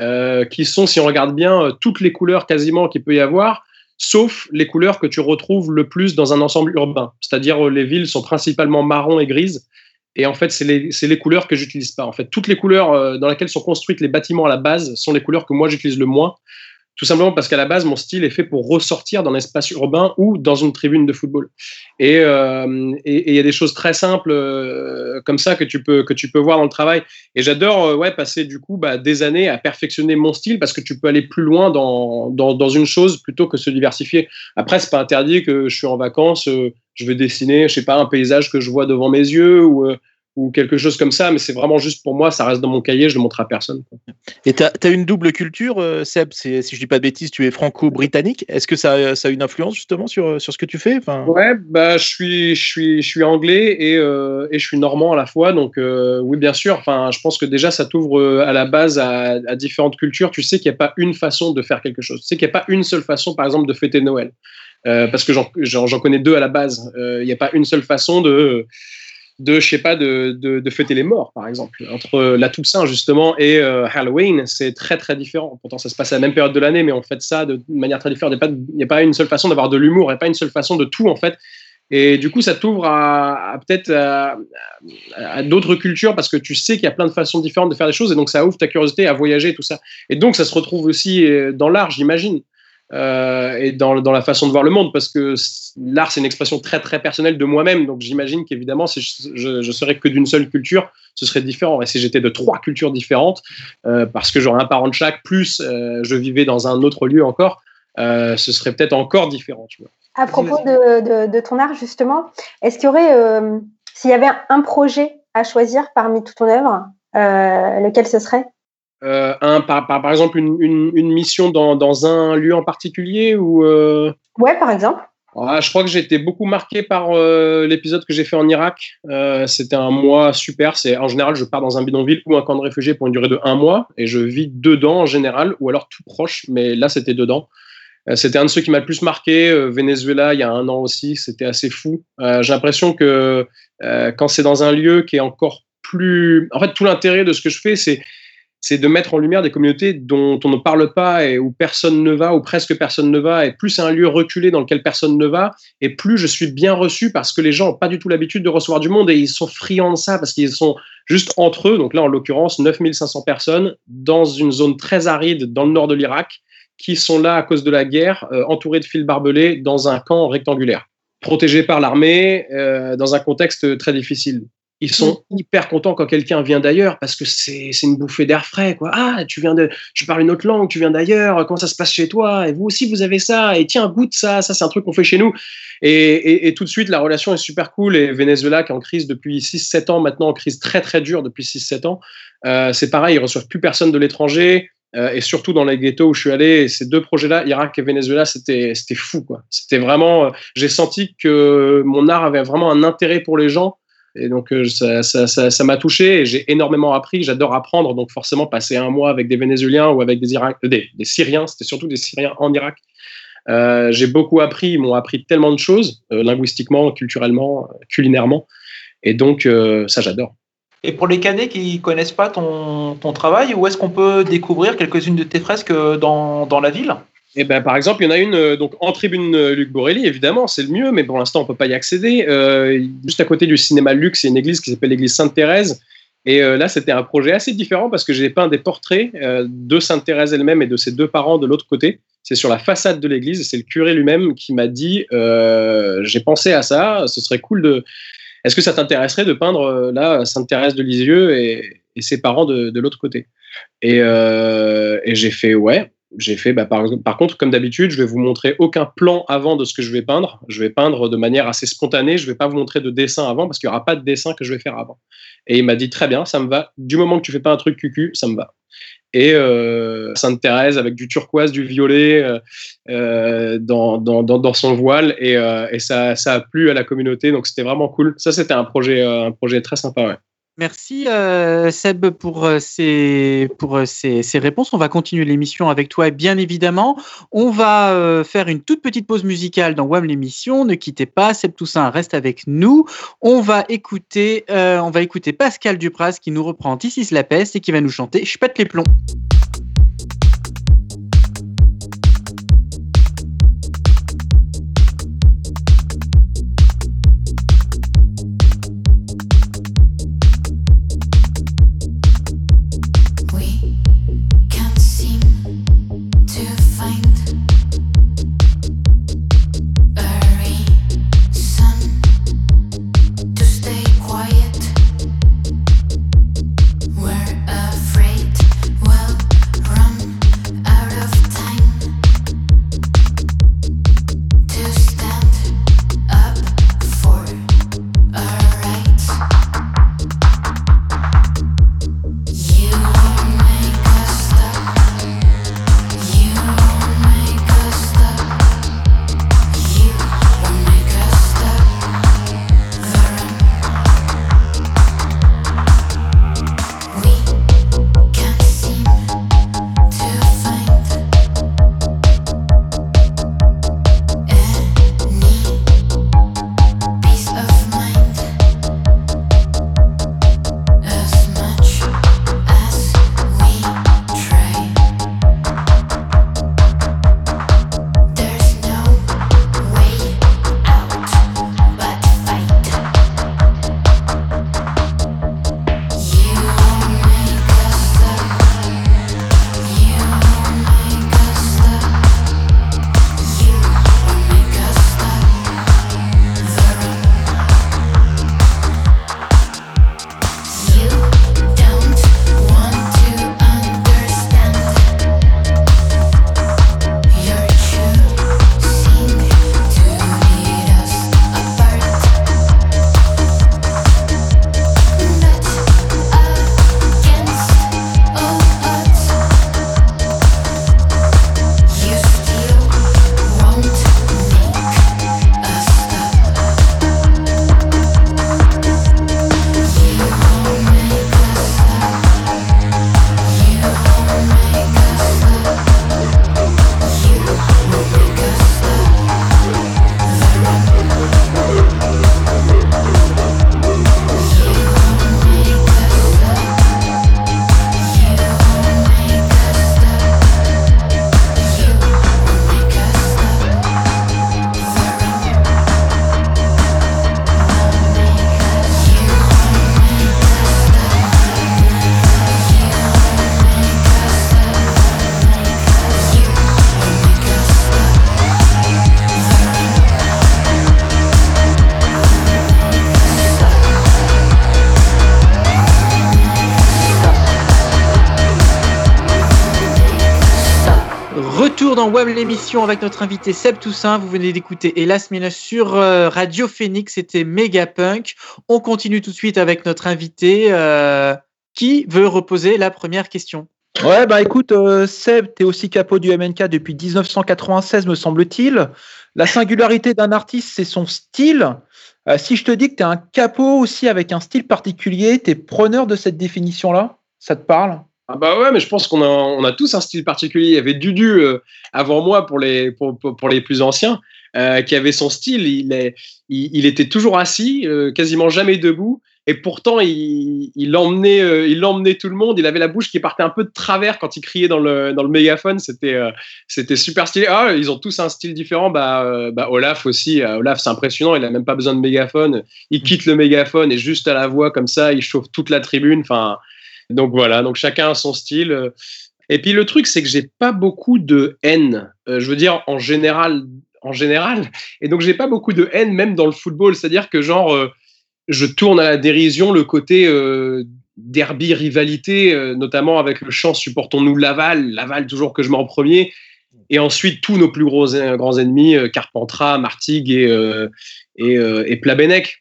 euh, qui sont, si on regarde bien, euh, toutes les couleurs quasiment qu'il peut y avoir, sauf les couleurs que tu retrouves le plus dans un ensemble urbain. C'est-à-dire euh, les villes sont principalement marron et grises. Et en fait, c'est les, les, couleurs que j'utilise pas. En fait, toutes les couleurs dans lesquelles sont construites les bâtiments à la base sont les couleurs que moi j'utilise le moins. Tout simplement parce qu'à la base, mon style est fait pour ressortir dans l'espace urbain ou dans une tribune de football. Et euh, il y a des choses très simples euh, comme ça que tu peux que tu peux voir dans le travail. Et j'adore euh, ouais passer du coup bah, des années à perfectionner mon style parce que tu peux aller plus loin dans, dans, dans une chose plutôt que se diversifier. Après, c'est pas interdit que je suis en vacances, je vais dessiner, je sais pas, un paysage que je vois devant mes yeux ou quelque chose comme ça, mais c'est vraiment juste pour moi, ça reste dans mon cahier, je le montre à personne. Et tu as, une double culture, euh, Seb, si je dis pas de bêtises, tu es franco-britannique. Est-ce que ça, ça, a une influence justement sur, sur ce que tu fais? Enfin... Ouais, bah, je, suis, je, suis, je suis anglais et, euh, et je suis normand à la fois, donc euh, oui, bien sûr, enfin, je pense que déjà ça t'ouvre à la base à, à, différentes cultures. Tu sais qu'il n'y a pas une façon de faire quelque chose. Tu sais qu'il n'y a pas une seule façon, par exemple, de fêter Noël. parce que j'en connais deux à la base. Il n'y a pas une seule façon de de, je sais pas, de, de, fêter les morts, par exemple. Entre la Toussaint, justement, et euh, Halloween, c'est très, très différent. Pourtant, ça se passe à la même période de l'année, mais on fait ça de manière très différente. Il n'y a, pas une seule façon d'avoir de l'humour, il n'y a pas une seule façon de tout, en fait. Et du coup, ça t'ouvre à, peut-être à, à d'autres cultures parce que tu sais qu'il y a plein de façons différentes de faire des choses et donc ça ouvre ta curiosité à voyager et tout ça. Et donc, ça se retrouve aussi euh, dans l'art, j'imagine. Euh, et dans, dans, la façon de voir le monde, parce que l'art, c'est une expression très, très personnelle de moi-même. Donc, j'imagine qu'évidemment, si je, je, serais que d'une seule culture, ce serait différent. Et si j'étais de trois cultures différentes, euh, parce que j'aurais un parent de chaque, plus euh, je vivais dans un autre lieu encore, ce serait peut-être encore différent. À propos de, de, ton art, justement, est-ce qu'il y aurait, s'il y avait un projet à choisir parmi toute ton œuvre, lequel ce serait? Euh, un, par, par, exemple une, une, une mission dans, dans, un lieu en particulier ou euh... Ouais, par exemple. Ah, je crois que j'ai été beaucoup marqué par euh, l'épisode que j'ai fait en Irak. C'était un mois super. C'est en général, je pars dans un bidonville ou un camp de réfugiés pour une durée de un mois et je vis dedans en général, ou alors tout proche. Mais là, c'était dedans. C'était un de ceux qui m'a le plus marqué. Venezuela, il y a un an aussi, c'était assez fou. j'ai l'impression que quand c'est dans un lieu qui est encore plus. En fait, tout l'intérêt de ce que je fais, c'est c'est de mettre en lumière des communautés dont on ne parle pas et où personne ne va, ou presque personne ne va, et plus c'est un lieu reculé dans lequel personne ne va, et plus je suis bien reçu parce que les gens n'ont pas du tout l'habitude de recevoir du monde et ils sont friands de ça parce qu'ils sont juste entre eux, donc là en l'occurrence 9500 personnes dans une zone très aride dans le nord de l'Irak qui sont là à cause de la guerre, euh, entourés de fils barbelés dans un camp rectangulaire, protégés par l'armée euh, dans un contexte très difficile ils sont mm. hyper contents quand quelqu'un vient d'ailleurs parce que c'est une bouffée d'air frais quoi. Ah, tu viens de tu parles une autre langue, tu viens d'ailleurs, comment ça se passe chez toi? Et vous aussi vous avez ça et tiens, goûte ça, ça c'est un truc qu'on fait chez nous. Et, et, tout de suite la relation est super cool et Venezuela qui est en crise depuis 6 7 ans maintenant en crise très très dure depuis 6 7 ans. Euh, c'est pareil, ils reçoivent plus personne de l'étranger. Euh, et surtout dans les ghettos où je suis allé, ces deux projets-là, Irak et Venezuela, c'était c'était fou. C'était vraiment, euh, j'ai senti que mon art avait vraiment un intérêt pour les gens et donc, euh, ça m'a touché et j'ai énormément appris. J'adore apprendre. Donc, forcément, passer un mois avec des Vénézuéliens ou avec des, euh, des, Syriens, c'était surtout des Syriens en Irak. Euh, j'ai beaucoup appris. Ils m'ont appris tellement de choses, linguistiquement, culturellement, culinairement. Et donc, ça, j'adore. Et pour les Canets qui ne connaissent pas ton, travail, où est-ce qu'on peut découvrir quelques-unes de tes fresques dans la ville? Eh ben, par exemple, il y en a une euh, donc en tribune euh, Luc Borelli, évidemment, c'est le mieux, mais pour l'instant, on peut pas y accéder. Euh, juste à côté du cinéma Luc, c'est une église qui s'appelle l'église Sainte-Thérèse. Et là, c'était un projet assez différent parce que j'ai peint des portraits de Sainte-Thérèse elle-même et de ses deux parents de l'autre côté. C'est sur la façade de l'église et c'est le curé lui-même qui m'a dit J'ai pensé à ça, ce serait cool de. Est-ce que ça t'intéresserait de peindre là Sainte-Thérèse de Lisieux et, ses parents de, de l'autre côté? Et, et j'ai fait Ouais j'ai fait, bah, par, contre, comme d'habitude, je vais vous montrer aucun plan avant de ce que je vais peindre. Je vais peindre de manière assez spontanée. Je vais pas vous montrer de dessin avant parce qu'il n'y aura pas de dessin que je vais faire avant. Et il m'a dit très bien, ça me va. Du moment que tu fais pas un truc cucu, ça me va. Et euh, Sainte Thérèse avec du turquoise, du violet euh, euh dans, son voile et, ça, a plu à la communauté. Donc c'était vraiment cool. Ça, c'était un projet, un projet très sympa. Merci euh, Seb pour, euh, ces, pour euh, réponses. On va continuer l'émission avec toi, bien évidemment. On va faire une toute petite pause musicale dans WAM l'émission. Ne quittez pas, Seb Toussaint reste avec nous. On va écouter, on va écouter Pascal Dupras qui nous reprend Ici la peste et qui va nous chanter Je pète les plombs. Dans WAM l'émission avec notre invité Seb Toussaint. Vous venez d'écouter Hélas Minus sur euh, Radio Phoenix. C'était Mega Punk. On continue tout de suite avec notre invité. Euh, qui veut reposer la première question Ouais, bah écoute, euh, Seb, tu es aussi capot du MNK depuis 1996, me semble-t-il. La singularité d'un artiste, c'est son style. si je te dis que tu es un capot aussi avec un style particulier, tu es preneur de cette définition-là? Ça te parle? Ah bah ouais, mais je pense qu'on a, on a tous un style particulier. Il y avait Dudu euh, avant moi pour les, pour, pour, les plus anciens, euh, qui avait son style. Il, est, il, était toujours assis, euh, quasiment jamais debout. Et pourtant, il, il, emmenait, il emmenait tout le monde. Il avait la bouche qui partait un peu de travers quand il criait dans le, dans le mégaphone. C'était, c'était super stylé. Ah, ils ont tous un style différent. Bah, bah Olaf aussi. Olaf, c'est impressionnant. Il a même pas besoin de mégaphone. Il quitte le mégaphone et juste à la voix comme ça, il chauffe toute la tribune. Enfin, donc voilà, donc chacun a son style. Et puis le truc, c'est que j'ai pas beaucoup de haine. Euh, je veux dire, en général, en général. Et donc j'ai pas beaucoup de haine même dans le football. C'est-à-dire que genre, euh, je tourne à la dérision le côté euh, derby rivalité, notamment avec le chant supportons-nous Laval, Laval toujours que je mets en premier. Et ensuite tous nos plus gros grands ennemis, Carpentras, Martigues et et,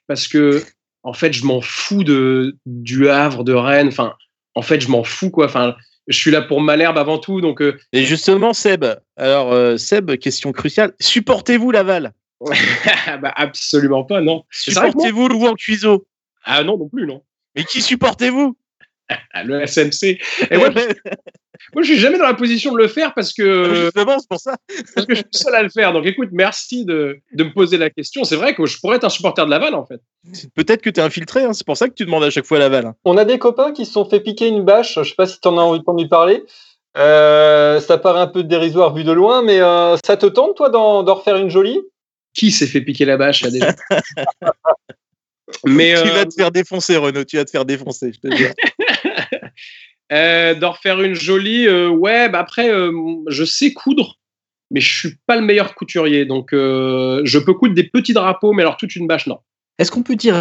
parce que en fait je m'en fous de du Havre, de Rennes. Enfin en fait, je m'en fous, quoi. Enfin, je suis là pour Malherbe avant tout. Donc, euh. Et justement, Seb, alors, euh, Seb, question cruciale, supportez-vous Laval? Bah, Absolument pas, non. Supportez-vous Louis Cuiseau Ah non, non plus, non. Mais qui supportez-vous? Le SMC. Et moi, moi, je suis jamais dans la position de le faire parce que. Ah, justement, c'est pour ça. parce que je suis seul à le faire. Donc écoute, merci de, de me poser la question. C'est vrai que je pourrais être un supporter de Laval en fait. Peut-être que tu es infiltré, hein. c'est pour ça que tu demandes à chaque fois Laval. Hein. On a des copains qui se sont fait piquer une bâche. Je sais pas si tu en as entendu parler. Euh, ça paraît un peu dérisoire vu de loin, mais euh, ça te tente, toi, d'en refaire une jolie? Qui s'est fait piquer la bâche là déjà? Mais, Tu vas euh, te faire défoncer, Renaud, tu vas te faire défoncer, je te dis. Euh, d'en refaire une jolie, euh, ouais, bah après, euh, je sais coudre, mais je suis pas le meilleur couturier. Donc, je peux coudre des petits drapeaux, mais alors toute une bâche, non. Est-ce qu'on peut dire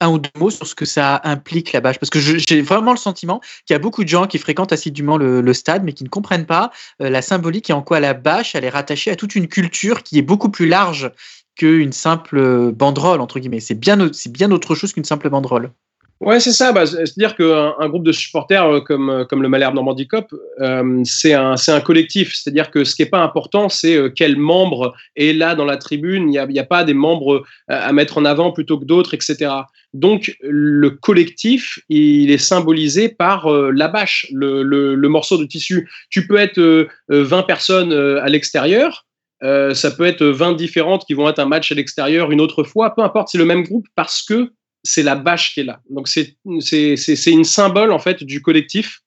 un ou deux mots sur ce que ça implique la bâche? Parce que j'ai vraiment le sentiment qu'il y a beaucoup de gens qui fréquentent assidûment le, le stade, mais qui ne comprennent pas la symbolique et en quoi la bâche, elle est rattachée à toute une culture qui est beaucoup plus large qu'une simple banderole, entre guillemets. C'est bien, bien autre chose qu'une simple banderole. Ouais, c'est ça. Bah, C'est-à-dire qu'un un groupe de supporters euh, comme, euh, comme le Malherbe Normandie Cop, euh, c'est un, collectif. C'est-à-dire que ce qui n'est pas important, c'est quel membre est là dans la tribune. Il n'y a, pas des membres à mettre en avant plutôt que d'autres, etc. Donc, le collectif, il est symbolisé par la bâche, le, morceau de tissu. Tu peux être 20 personnes à l'extérieur. ça peut être 20 différentes qui vont être un match à l'extérieur une autre fois, peu importe, c'est le même groupe parce que c'est la bâche qui est là. Donc c'est une symbole en fait du collectif.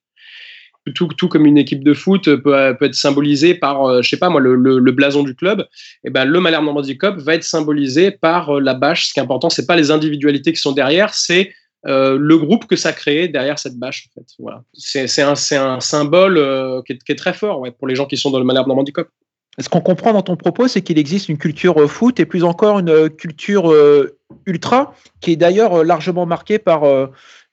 Tout, tout comme une équipe de foot peut, peut être symbolisée par, euh, je sais pas moi, le, le, blason du club. Et eh ben le Malherbe Normandie Cup va être symbolisé par euh, la bâche. Ce qui est important, c'est pas les individualités qui sont derrière, c'est euh, le groupe que ça crée derrière cette bâche. En fait. Voilà. C'est un, un, symbole qui est, très fort pour les gens qui sont dans le Malherbe Normandie Cup. Ce qu'on comprend dans ton propos, c'est qu'il existe une culture foot et plus encore une culture ultra, qui est d'ailleurs largement marquée par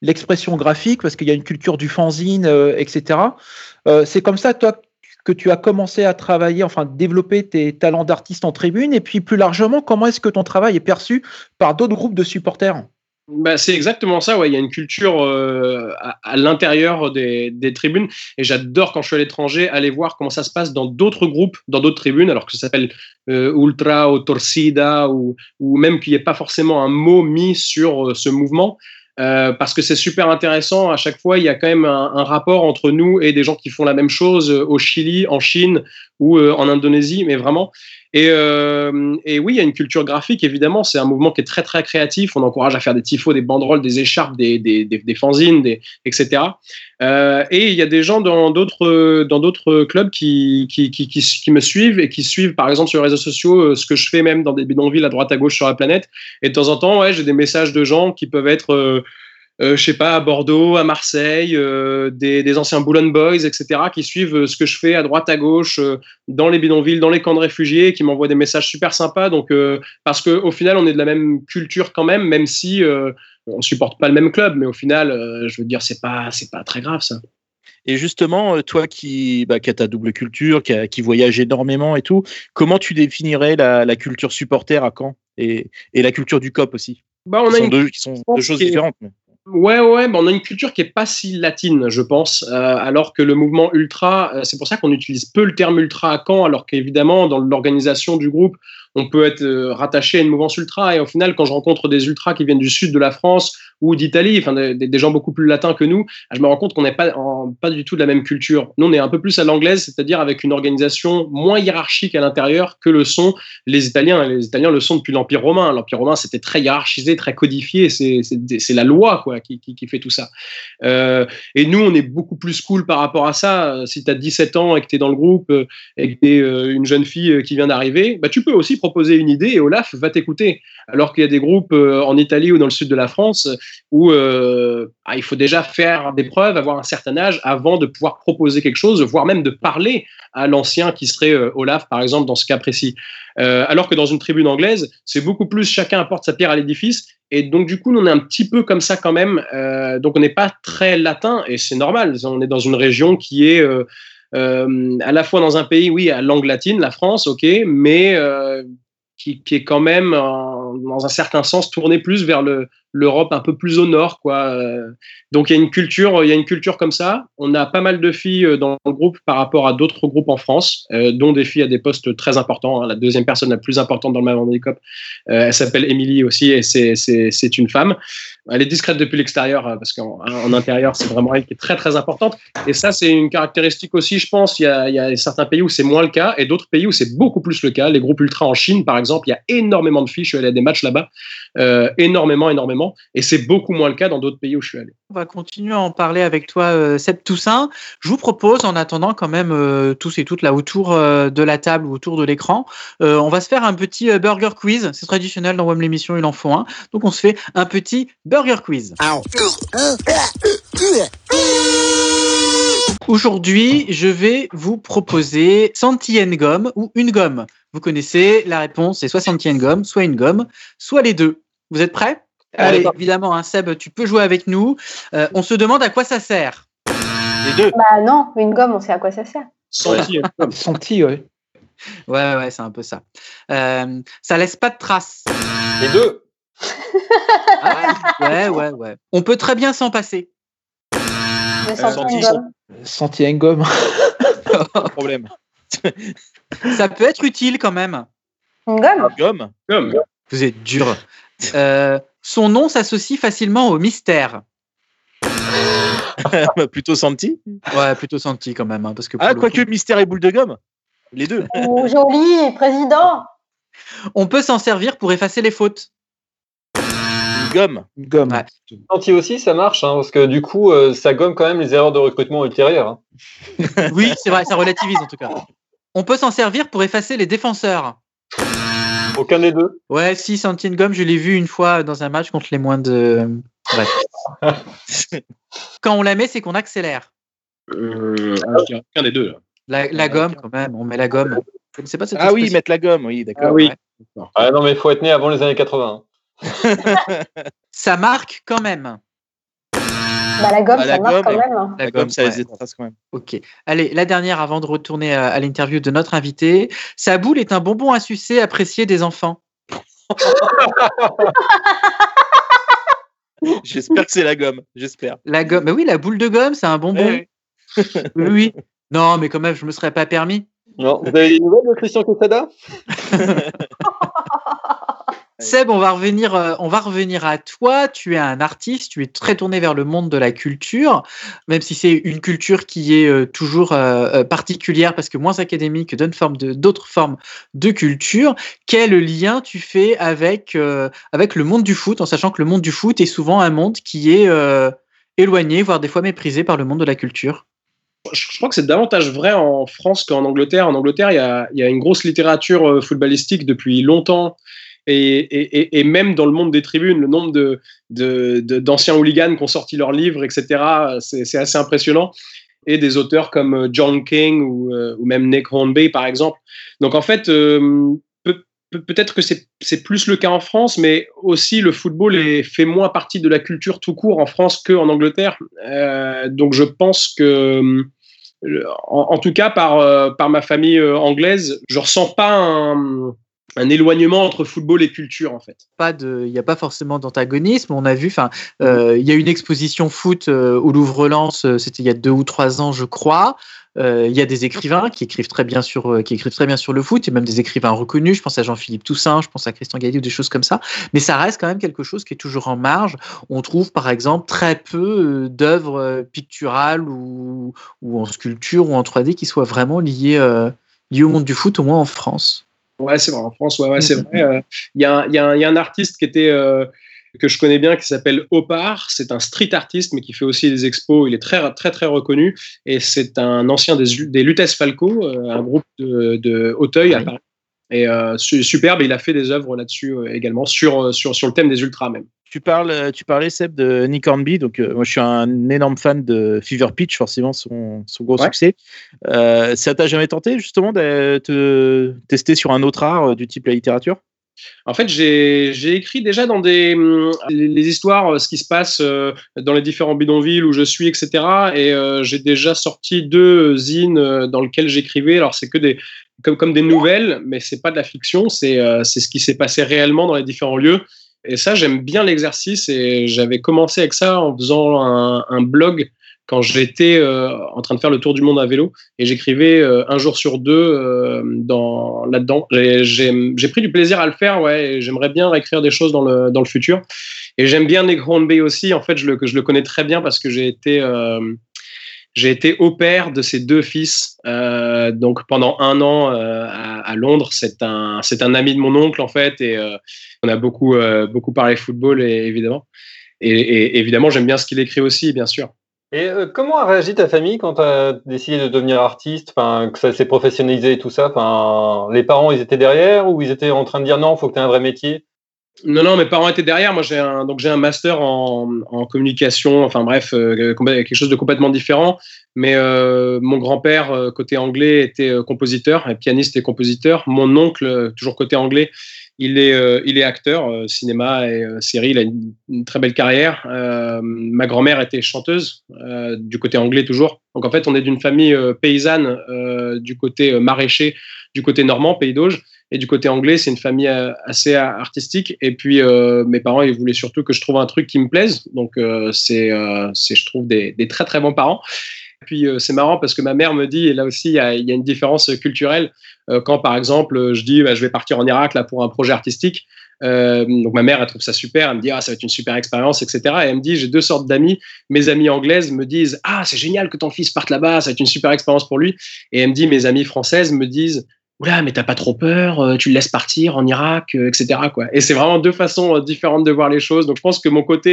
l'expression graphique, parce qu'il y a une culture du fanzine, etc. c'est comme ça, toi, que tu as commencé à travailler, enfin développer tes talents d'artiste en tribune, et puis plus largement, comment est-ce que ton travail est perçu par d'autres groupes de supporters? Bah, c'est exactement ça. Ouais. Il y a une culture euh, à, l'intérieur des, tribunes. Et j'adore quand je suis à l'étranger aller voir comment ça se passe dans d'autres groupes, dans d'autres tribunes, alors que ça s'appelle euh, Ultra ou Torsida, ou, même qu'il n'y ait pas forcément un mot mis sur euh, ce mouvement. parce que c'est super intéressant. À chaque fois, il y a quand même un, rapport entre nous et des gens qui font la même chose au Chili, en Chine ou en Indonésie, mais vraiment. Et, euh, et, oui, il y a une culture graphique, évidemment. C'est un mouvement qui est très, très créatif. On encourage à faire des tifos, des banderoles, des écharpes, des, des, fanzines, etc. Euh, et il y a des gens dans d'autres, clubs qui, me suivent et qui suivent, par exemple, sur les réseaux sociaux, euh, ce que je fais même dans des bidonvilles à droite à gauche sur la planète. Et de temps en temps, j'ai des messages de gens qui peuvent être je sais pas, à Bordeaux, à Marseille, euh, des, anciens Boulogne Boys, etc., qui suivent euh, ce que je fais à droite, à gauche, dans les bidonvilles, dans les camps de réfugiés, qui m'envoient des messages super sympas. Donc, parce qu'au final, on est de la même culture quand même, même si on supporte pas le même club, mais au final, je veux dire, c'est pas, c'est pas très grave ça. Et justement, toi qui, bah, qui as ta double culture, qui, qui voyage énormément et tout, comment tu définirais la, culture supporter à Caen et, la culture du COP aussi? Bah, on a deux, qui sont deux choses différentes. Ouais, ouais, on a une culture qui est pas si latine, je pense, euh, alors que le mouvement ultra, euh, c'est pour ça qu'on utilise peu le terme ultra à Caen, alors qu'évidemment, dans l'organisation du groupe, on peut être euh, rattaché à une mouvance ultra. Et au final, quand je rencontre des ultras qui viennent du sud de la France ou d'Italie, enfin des, gens beaucoup plus latins que nous, je me rends compte qu'on n'est pas, pas du tout de la même culture. Nous, on est un peu plus à l'anglaise, c'est-à-dire avec une organisation moins hiérarchique à l'intérieur que le sont les Italiens. Les Italiens le sont depuis l'Empire romain. L'Empire romain, c'était très hiérarchisé, très codifié. C'est la loi quoi, qui, qui, fait tout ça. Euh, et nous, on est beaucoup plus cool par rapport à ça. Si tu as 17 ans et que tu es dans le groupe euh, et que tu es une jeune fille qui vient d'arriver, bah, tu peux aussi proposer une idée et Olaf va t'écouter. Alors qu'il y a des groupes euh, en Italie ou dans le sud de la France où euh, ah, il faut déjà faire des preuves, avoir un certain âge avant de pouvoir proposer quelque chose, voire même de parler à l'ancien qui serait euh, Olaf, par exemple, dans ce cas précis. alors que dans une tribune anglaise, c'est beaucoup plus chacun apporte sa pierre à l'édifice. Et donc, du coup, on est un petit peu comme ça quand même. donc, on n'est pas très latin et c'est normal. On est dans une région qui est euh, à la fois dans un pays, oui, à langue latine, la France, ok, mais euh, qui, est quand même, dans un certain sens, tourné plus vers le, l'Europe un peu plus au nord, quoi. Euh, donc il y a une culture, il y a une culture comme ça. On a pas mal de filles euh, dans le groupe par rapport à d'autres groupes en France, euh, dont des filles à des postes très importants. Hein. La deuxième personne la plus importante dans le Mavan Handicap, euh, elle s'appelle Émilie aussi et c'est une femme. Elle est discrète depuis l'extérieur parce qu'en en intérieur c'est vraiment elle qui est très très importante. Et ça c'est une caractéristique aussi, je pense. Il y a, il y a certains pays où c'est moins le cas et d'autres pays où c'est beaucoup plus le cas. Les groupes ultra en Chine par exemple, il y a énormément de filles. Je suis allé à des matchs là-bas, énormément énormément et c'est beaucoup moins le cas dans d'autres pays où je suis allé. On va continuer à en parler avec toi, euh, Seb Toussaint. Je vous propose, en attendant quand même euh, tous et toutes là autour euh, de la table ou autour de l'écran, on va se faire un petit burger quiz. C'est traditionnel dans WAM l'émission, il en faut un. Donc on se fait un petit burger quiz. Aujourd'hui, je vais vous proposer Santi gomme ou une gomme. Vous connaissez, la réponse c'est soit Santi gomme, soit une gomme, soit les deux. Vous êtes prêts? Allez, évidemment, hein, Seb, tu peux jouer avec nous. Euh, on se demande à quoi ça sert. Les deux. Bah non, une gomme, on sait à quoi ça sert. Senti, Senti ouais. Ouais, ouais, c'est un peu ça. Euh, ça laisse pas de traces. Les deux. Ah ouais, ouais, ouais. On peut très bien s'en passer. Senti, senti une gomme. problème. ça peut être utile quand même. Une gomme. Gomme. Gomme. Vous êtes dur. Euh, son nom s'associe facilement au mystère. Bah, plutôt Santi Ouais, plutôt Santi quand même. Hein, parce que ah, quoique mystère et boule de gomme Les deux. Ou joli, président On peut s'en servir pour effacer les fautes. gomme. gomme. Santi aussi, ça marche, hein, parce que du coup, euh, ça gomme quand même les erreurs de recrutement ultérieures. Hein. oui, c'est vrai, ça relativise en tout cas. On peut s'en servir pour effacer les défenseurs. Aucun des deux Ouais, si, Santine Gomme, je l'ai vu une fois dans un match contre les moins de. Bref. Quand on la met, c'est qu'on accélère. Euh, aucun des deux. La, gomme, quand même, on met la gomme. pas ah oui, mettre la gomme, oui, d'accord. Ah oui. Ah non, mais il faut être né avant les années 80. ça marque quand même. Bah, la gomme, ça marque quand même. Hein. La, gomme, ça ouais. quand même. Ok. Allez, la dernière avant de retourner à, l'interview de notre invité. Sa boule est un bonbon à sucer apprécié des enfants. J'espère que c'est la gomme. J'espère. La gomme. Bah oui, la boule de gomme, c'est un bonbon. oui. Non, mais quand même, je me serais pas permis. Non. Vous avez des nouvelles de Christian Quesada? Seb, on va revenir, euh, on va revenir à toi. Tu es un artiste, tu es très tourné vers le monde de la culture, même si c'est une culture qui est euh, toujours euh, particulière parce que moins académique que d'autres formes de culture. Quel lien tu fais avec avec le monde du foot, en sachant que le monde du foot est souvent un monde qui est éloigné, voire des fois méprisé par le monde de la culture? Je crois que c'est davantage vrai en France qu'en Angleterre. En Angleterre, il y, a, une grosse littérature footballistique depuis longtemps et, même dans le monde des tribunes, le nombre d'anciens hooligans qui ont sorti leurs livres, etc., c'est assez impressionnant. Et des auteurs comme euh, John King ou, euh, même Nick Hornby, par exemple. Donc en fait, euh, peut-être que c'est plus le cas en France, mais aussi le football est, fait moins partie de la culture tout court en France qu'en Angleterre. Donc je pense que, en, tout cas par, ma famille anglaise, je ressens pas un, un éloignement entre football et culture en fait. Pas de, il n'y a pas forcément d'antagonisme. On a vu, enfin, il y a une exposition foot au Louvre-Lens, c'était il y a deux ou trois ans, je crois. Euh, il y a des écrivains qui écrivent très bien sur euh, qui écrivent très bien sur le foot, et même des écrivains reconnus. Je pense à Jean-Philippe Toussaint, je pense à Christian Galli ou des choses comme ça. Mais ça reste quand même quelque chose qui est toujours en marge. On trouve par exemple très peu euh, d'œuvres picturales ou, ou, en sculpture ou en 3D qui soient vraiment liées, liées au monde du foot, au moins en France. Ouais, c'est vrai. En France, ouais, ouais c'est vrai. Il y, a, y, a, y, a un artiste qui était que je connais bien qui s'appelle Opar. C'est un street artiste, mais qui fait aussi des expos. Il est très, très, très reconnu. Et c'est un ancien des, des Lutes Falco, euh, un groupe de, de Hauteuil à Paris. Et euh, superbe, il a fait des œuvres là-dessus euh, également, sur, sur, sur le thème des ultras même. Tu, parles, tu parlais, Seb, de Nick Hornby. Donc, moi, je suis un énorme fan de Fever Pitch, forcément, son, son gros succès. ça t'a jamais tenté, justement, de te tester sur un autre art du type la littérature? En fait, j'ai écrit déjà dans des hum, les, histoires, euh, ce qui se passe euh, dans les différents bidonvilles où je suis, etc. Et euh, j'ai déjà sorti deux zines dans lesquelles j'écrivais. Alors c'est que des comme, comme des nouvelles, mais c'est pas de la fiction. C'est ce qui s'est passé réellement dans les différents lieux. Et ça, j'aime bien l'exercice. Et j'avais commencé avec ça en faisant un blog quand j'étais euh, en train de faire le tour du monde à vélo et j'écrivais euh, un jour sur deux euh, dans là-dedans. J'ai pris du plaisir à le faire, ouais. J'aimerais bien écrire des choses dans le dans le futur. Et j'aime bien Nick Hornby aussi. En fait, je le je le connais très bien parce que j'ai été j'ai été au père de ses deux fils. donc pendant un an à, Londres, c'est un un ami de mon oncle en fait et on a beaucoup beaucoup parlé football évidemment. Et évidemment, j'aime bien ce qu'il écrit aussi, bien sûr. Et euh, comment a réagi ta famille quand tu as décidé de devenir artiste, que ça s'est professionnalisé et tout ça? Les parents, ils étaient derrière ou ils étaient en train de dire non, il faut que tu aies un vrai métier? Non, non, mes parents étaient derrière. Moi, j'ai un, un master en, en, communication. Enfin bref, euh, quelque chose de complètement différent. Mais euh, mon grand-père côté anglais était compositeur, pianiste et compositeur. Mon oncle, toujours côté anglais, il est, euh, il est acteur, euh, cinéma et euh, série. Il a une, très belle carrière. ma grand-mère était chanteuse, du côté anglais toujours. Donc en fait, on est d'une famille paysanne du côté maraîcher, du côté normand, pays d'Auge. Et du côté anglais, c'est une famille assez artistique. Et puis, mes parents, ils voulaient surtout que je trouve un truc qui me plaise. Donc, c'est, je trouve, des, très, très bons parents. Puis euh, c'est marrant parce que ma mère me dit, et là aussi il y a, une différence culturelle, euh, quand par exemple je dis bah, je vais partir en Irak là pour un projet artistique, euh, donc ma mère elle trouve ça super, elle me dit ah ça va être une super expérience, etc. Et elle me dit j'ai deux sortes d'amis, mes amies anglaises me disent ah c'est génial que ton fils parte là-bas, ça va être une super expérience pour lui. Et elle me dit mes amies françaises me disent oula, mais t'as pas trop peur, euh, tu le laisses partir en Irak, euh, etc. Et c'est vraiment deux façons euh, différentes de voir les choses. Donc je pense que mon côté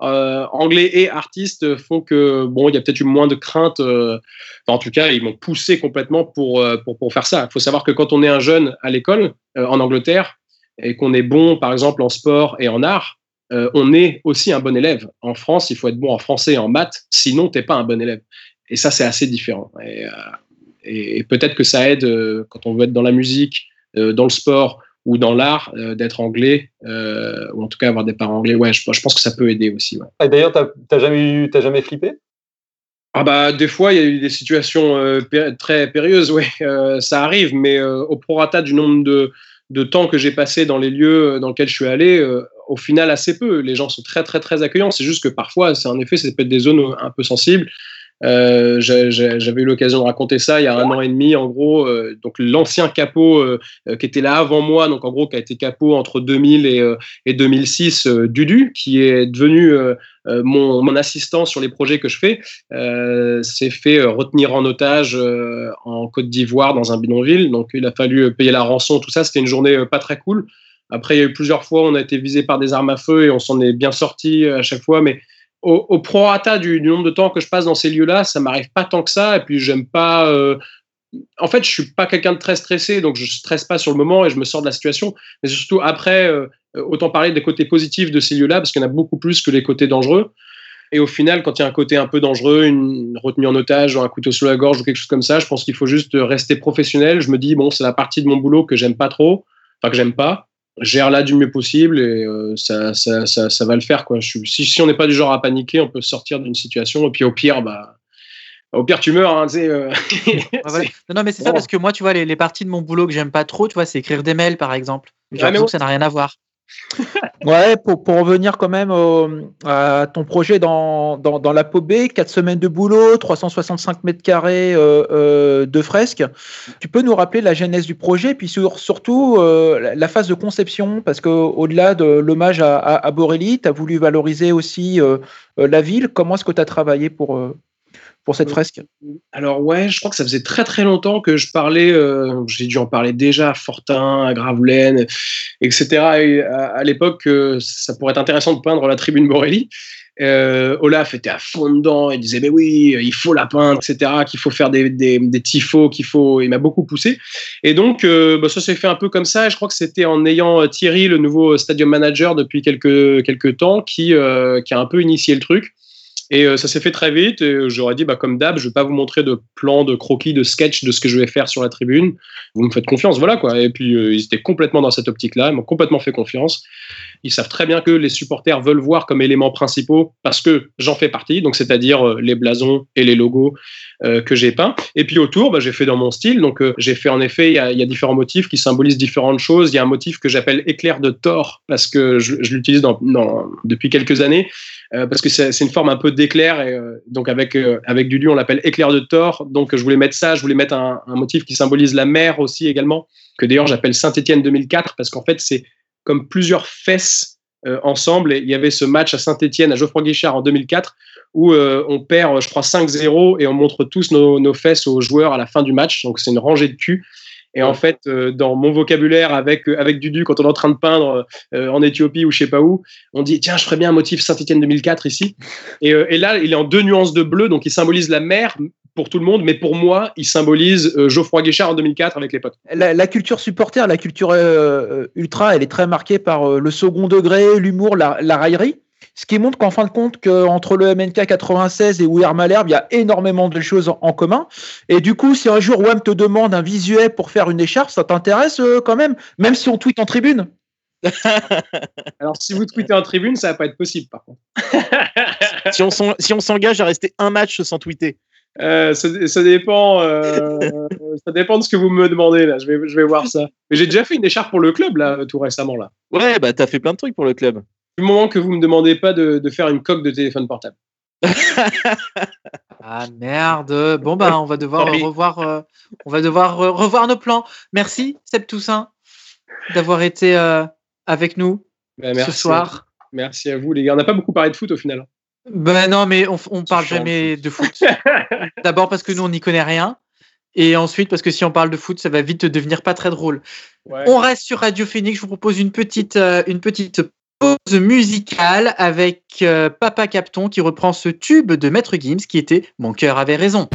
anglais et artiste font que bon, il y a peut-être eu moins de crainte. en tout cas, ils m'ont poussé complètement pour, pour, pour faire ça. Il faut savoir que quand on est un jeune à l'école en Angleterre et qu'on est bon, par exemple, en sport et en art, on est aussi un bon élève. En France, il faut être bon en français et en maths, sinon t'es pas un bon élève. Et ça, c'est assez différent. Et, et, peut-être que ça aide euh, quand on veut être dans la musique, euh, dans le sport ou dans l'art, euh, d'être anglais, ou en tout cas avoir des parents anglais. Ouais, je, pense que ça peut aider aussi. Ouais. D'ailleurs, tu n'as jamais, jamais flippé? Ah bah des fois il y a eu des situations très périlleuses, ouais, ça arrive, mais au prorata du nombre de, de temps que j'ai passé dans les lieux dans lesquels je suis allé, au final assez peu. Les gens sont très très très accueillants. C'est juste que parfois, c'est en effet, ça peut être des zones un peu sensibles. Euh, j'avais eu l'occasion de raconter ça il y a un an et demi, en gros. Euh, donc l'ancien capot euh, qui était là avant moi, donc en gros qui a été capot entre 2000 et, et 2006, Dudu, qui est devenu mon, mon, assistant sur les projets que je fais, s'est fait retenir en otage en Côte d'Ivoire dans un bidonville. Donc il a fallu payer la rançon, tout ça. C'était une journée pas très cool. Après, il y a eu plusieurs fois, on a été visé par des armes à feu et on s'en est bien sorti à chaque fois, mais au, au prorata du, nombre de temps que je passe dans ces lieux-là, ça m'arrive pas tant que ça. Et puis, j'aime pas. Euh, en fait, je suis pas quelqu'un de très stressé, donc je stresse pas sur le moment et je me sors de la situation. Mais surtout après, euh, autant parler des côtés positifs de ces lieux-là, parce qu'il y en a beaucoup plus que les côtés dangereux. Et au final, quand il y a un côté un peu dangereux, une retenue en otage, un couteau sous la gorge ou quelque chose comme ça, je pense qu'il faut juste rester professionnel. Je me dis, bon, c'est la partie de mon boulot que j'aime pas trop. enfin que j'aime pas, gère là du mieux possible et ça, ça, ça, va le faire. Quoi. si, si on n'est pas du genre à paniquer, on peut sortir d'une situation et puis au pire, bah, au pire, tu meurs. Hein, Non, mais c'est ça parce que moi, tu vois, les, les, parties de mon boulot que j'aime pas trop, tu vois, c'est écrire des mails, par exemple. Ah, que ça n'a rien à voir. Ouais, pour, pour, revenir quand même à ton projet dans, dans, la B, 4 semaines de boulot, 365 mètres carrés euh, euh, de fresques. Tu peux nous rappeler la genèse du projet, puis surtout euh, la phase de conception, parce qu'au-delà de l'hommage à, à, à Borelli, tu as voulu valoriser aussi la ville. Comment est-ce que tu as travaillé pour, pour cette fresque Alors ouais, je crois que ça faisait très très longtemps que je parlais, euh, j'ai dû en parler déjà à Fortin, à Gravelaine, etc. Et à, l'époque, euh, ça pourrait être intéressant de peindre la tribune Borelli. Euh, Olaf était à fond dedans, il disait mais oui, il faut la peindre, etc. Qu'il faut faire des, des, des tifos, qu'il faut. Il m'a beaucoup poussé. Et donc bah, ça s'est fait un peu comme ça. Et je crois que c'était en ayant Thierry, le nouveau stadium manager depuis quelques quelques temps, qui qui a un peu initié le truc. Et euh, ça s'est fait très vite. Et j'aurais dit, bah, comme d'hab, je ne vais pas vous montrer de plan, de croquis, de sketch de ce que je vais faire sur la tribune. Vous me faites confiance, voilà quoi. Et puis euh, ils étaient complètement dans cette optique-là, ils m'ont complètement fait confiance. Ils savent très bien que les supporters veulent voir comme éléments principaux parce que j'en fais partie, donc c'est-à-dire euh, les blasons et les logos que j'ai peints. Et puis autour, bah, j'ai fait dans mon style. Donc j'ai fait en effet, il y, a, différents motifs qui symbolisent différentes choses. Il y a un motif que j'appelle éclair de Thor parce que je, l'utilise depuis quelques années euh, parce que c'est une forme un peu d'éclair. Et, euh, donc avec, euh, avec Dudu, on l'appelle éclair de Thor. Donc je voulais mettre ça, je voulais mettre un, motif qui symbolise la mer aussi également, que d'ailleurs j'appelle Saint-Étienne 2004, parce qu'en fait c'est comme plusieurs fesses ensemble. Et il y avait ce match à Saint-Étienne, à Geoffroy Guichard en 2004, où on perd, je crois, 5-0 et on montre tous nos, nos, fesses aux joueurs à la fin du match. Donc c'est une rangée de cul. Et en fait, euh, dans mon vocabulaire avec, euh, avec Dudu, quand on est en train de peindre euh, en Éthiopie ou je sais pas où, on dit tiens, je ferais bien un motif Saint-Etienne 2004 ici. Et, et, là, il est en deux nuances de bleu, donc il symbolise la mer pour tout le monde, mais pour moi, il symbolise Geoffroy Guichard en 2004 avec les potes. La, culture supporter, la culture ultra, elle est très marquée par le second degré, l'humour, la, la raillerie. Ce qui montre qu'en fin de compte, qu'entre le MNK 96 et Weir Malherbe, il y a énormément de choses en, commun. Et du coup, si un jour WAM te demande un visuel pour faire une écharpe, ça t'intéresse euh, quand même, même si on tweet en tribune Alors, si vous tweetez en tribune, ça va pas être possible, par contre. si on s'engage à rester un match sans tweeter. Euh, ça, dépend, euh, ça dépend de ce que vous me demandez là. Je vais, je vais voir ça. Mais j'ai déjà fait une écharpe pour le club là, tout récemment là. Ouais, bah t'as fait plein de trucs pour le club du moment que vous me demandez pas de, faire une coque de téléphone portable. ah merde. Bon bah on va devoir revoir, euh, on va devoir revoir nos plans. Merci Seb Toussaint d'avoir été euh, avec nous bah, ce soir. Merci à vous les gars. On n'a pas beaucoup parlé de foot au final. Ben non, mais on, on parle jamais de foot. D'abord parce que nous on n'y connaît rien. Et ensuite, parce que si on parle de foot, ça va vite devenir pas très drôle. On reste sur Radio Phoenix. Je vous propose une petite, euh, une petite pause musicale avec euh, Papa Capton qui reprend ce tube de Maître Gims qui était Mon cœur avait raison.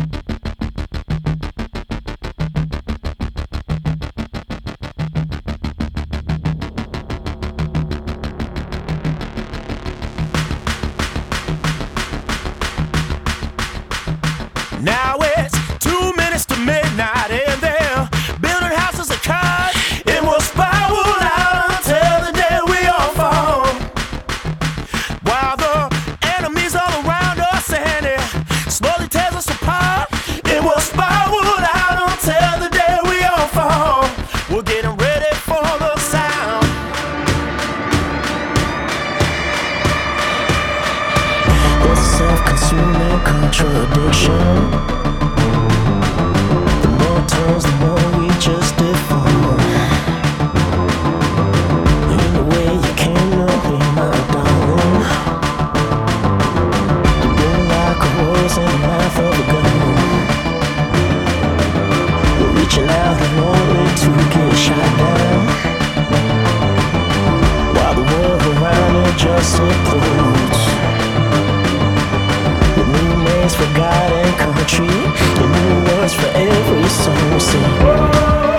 The new names for God and country, the new words for every soul. we.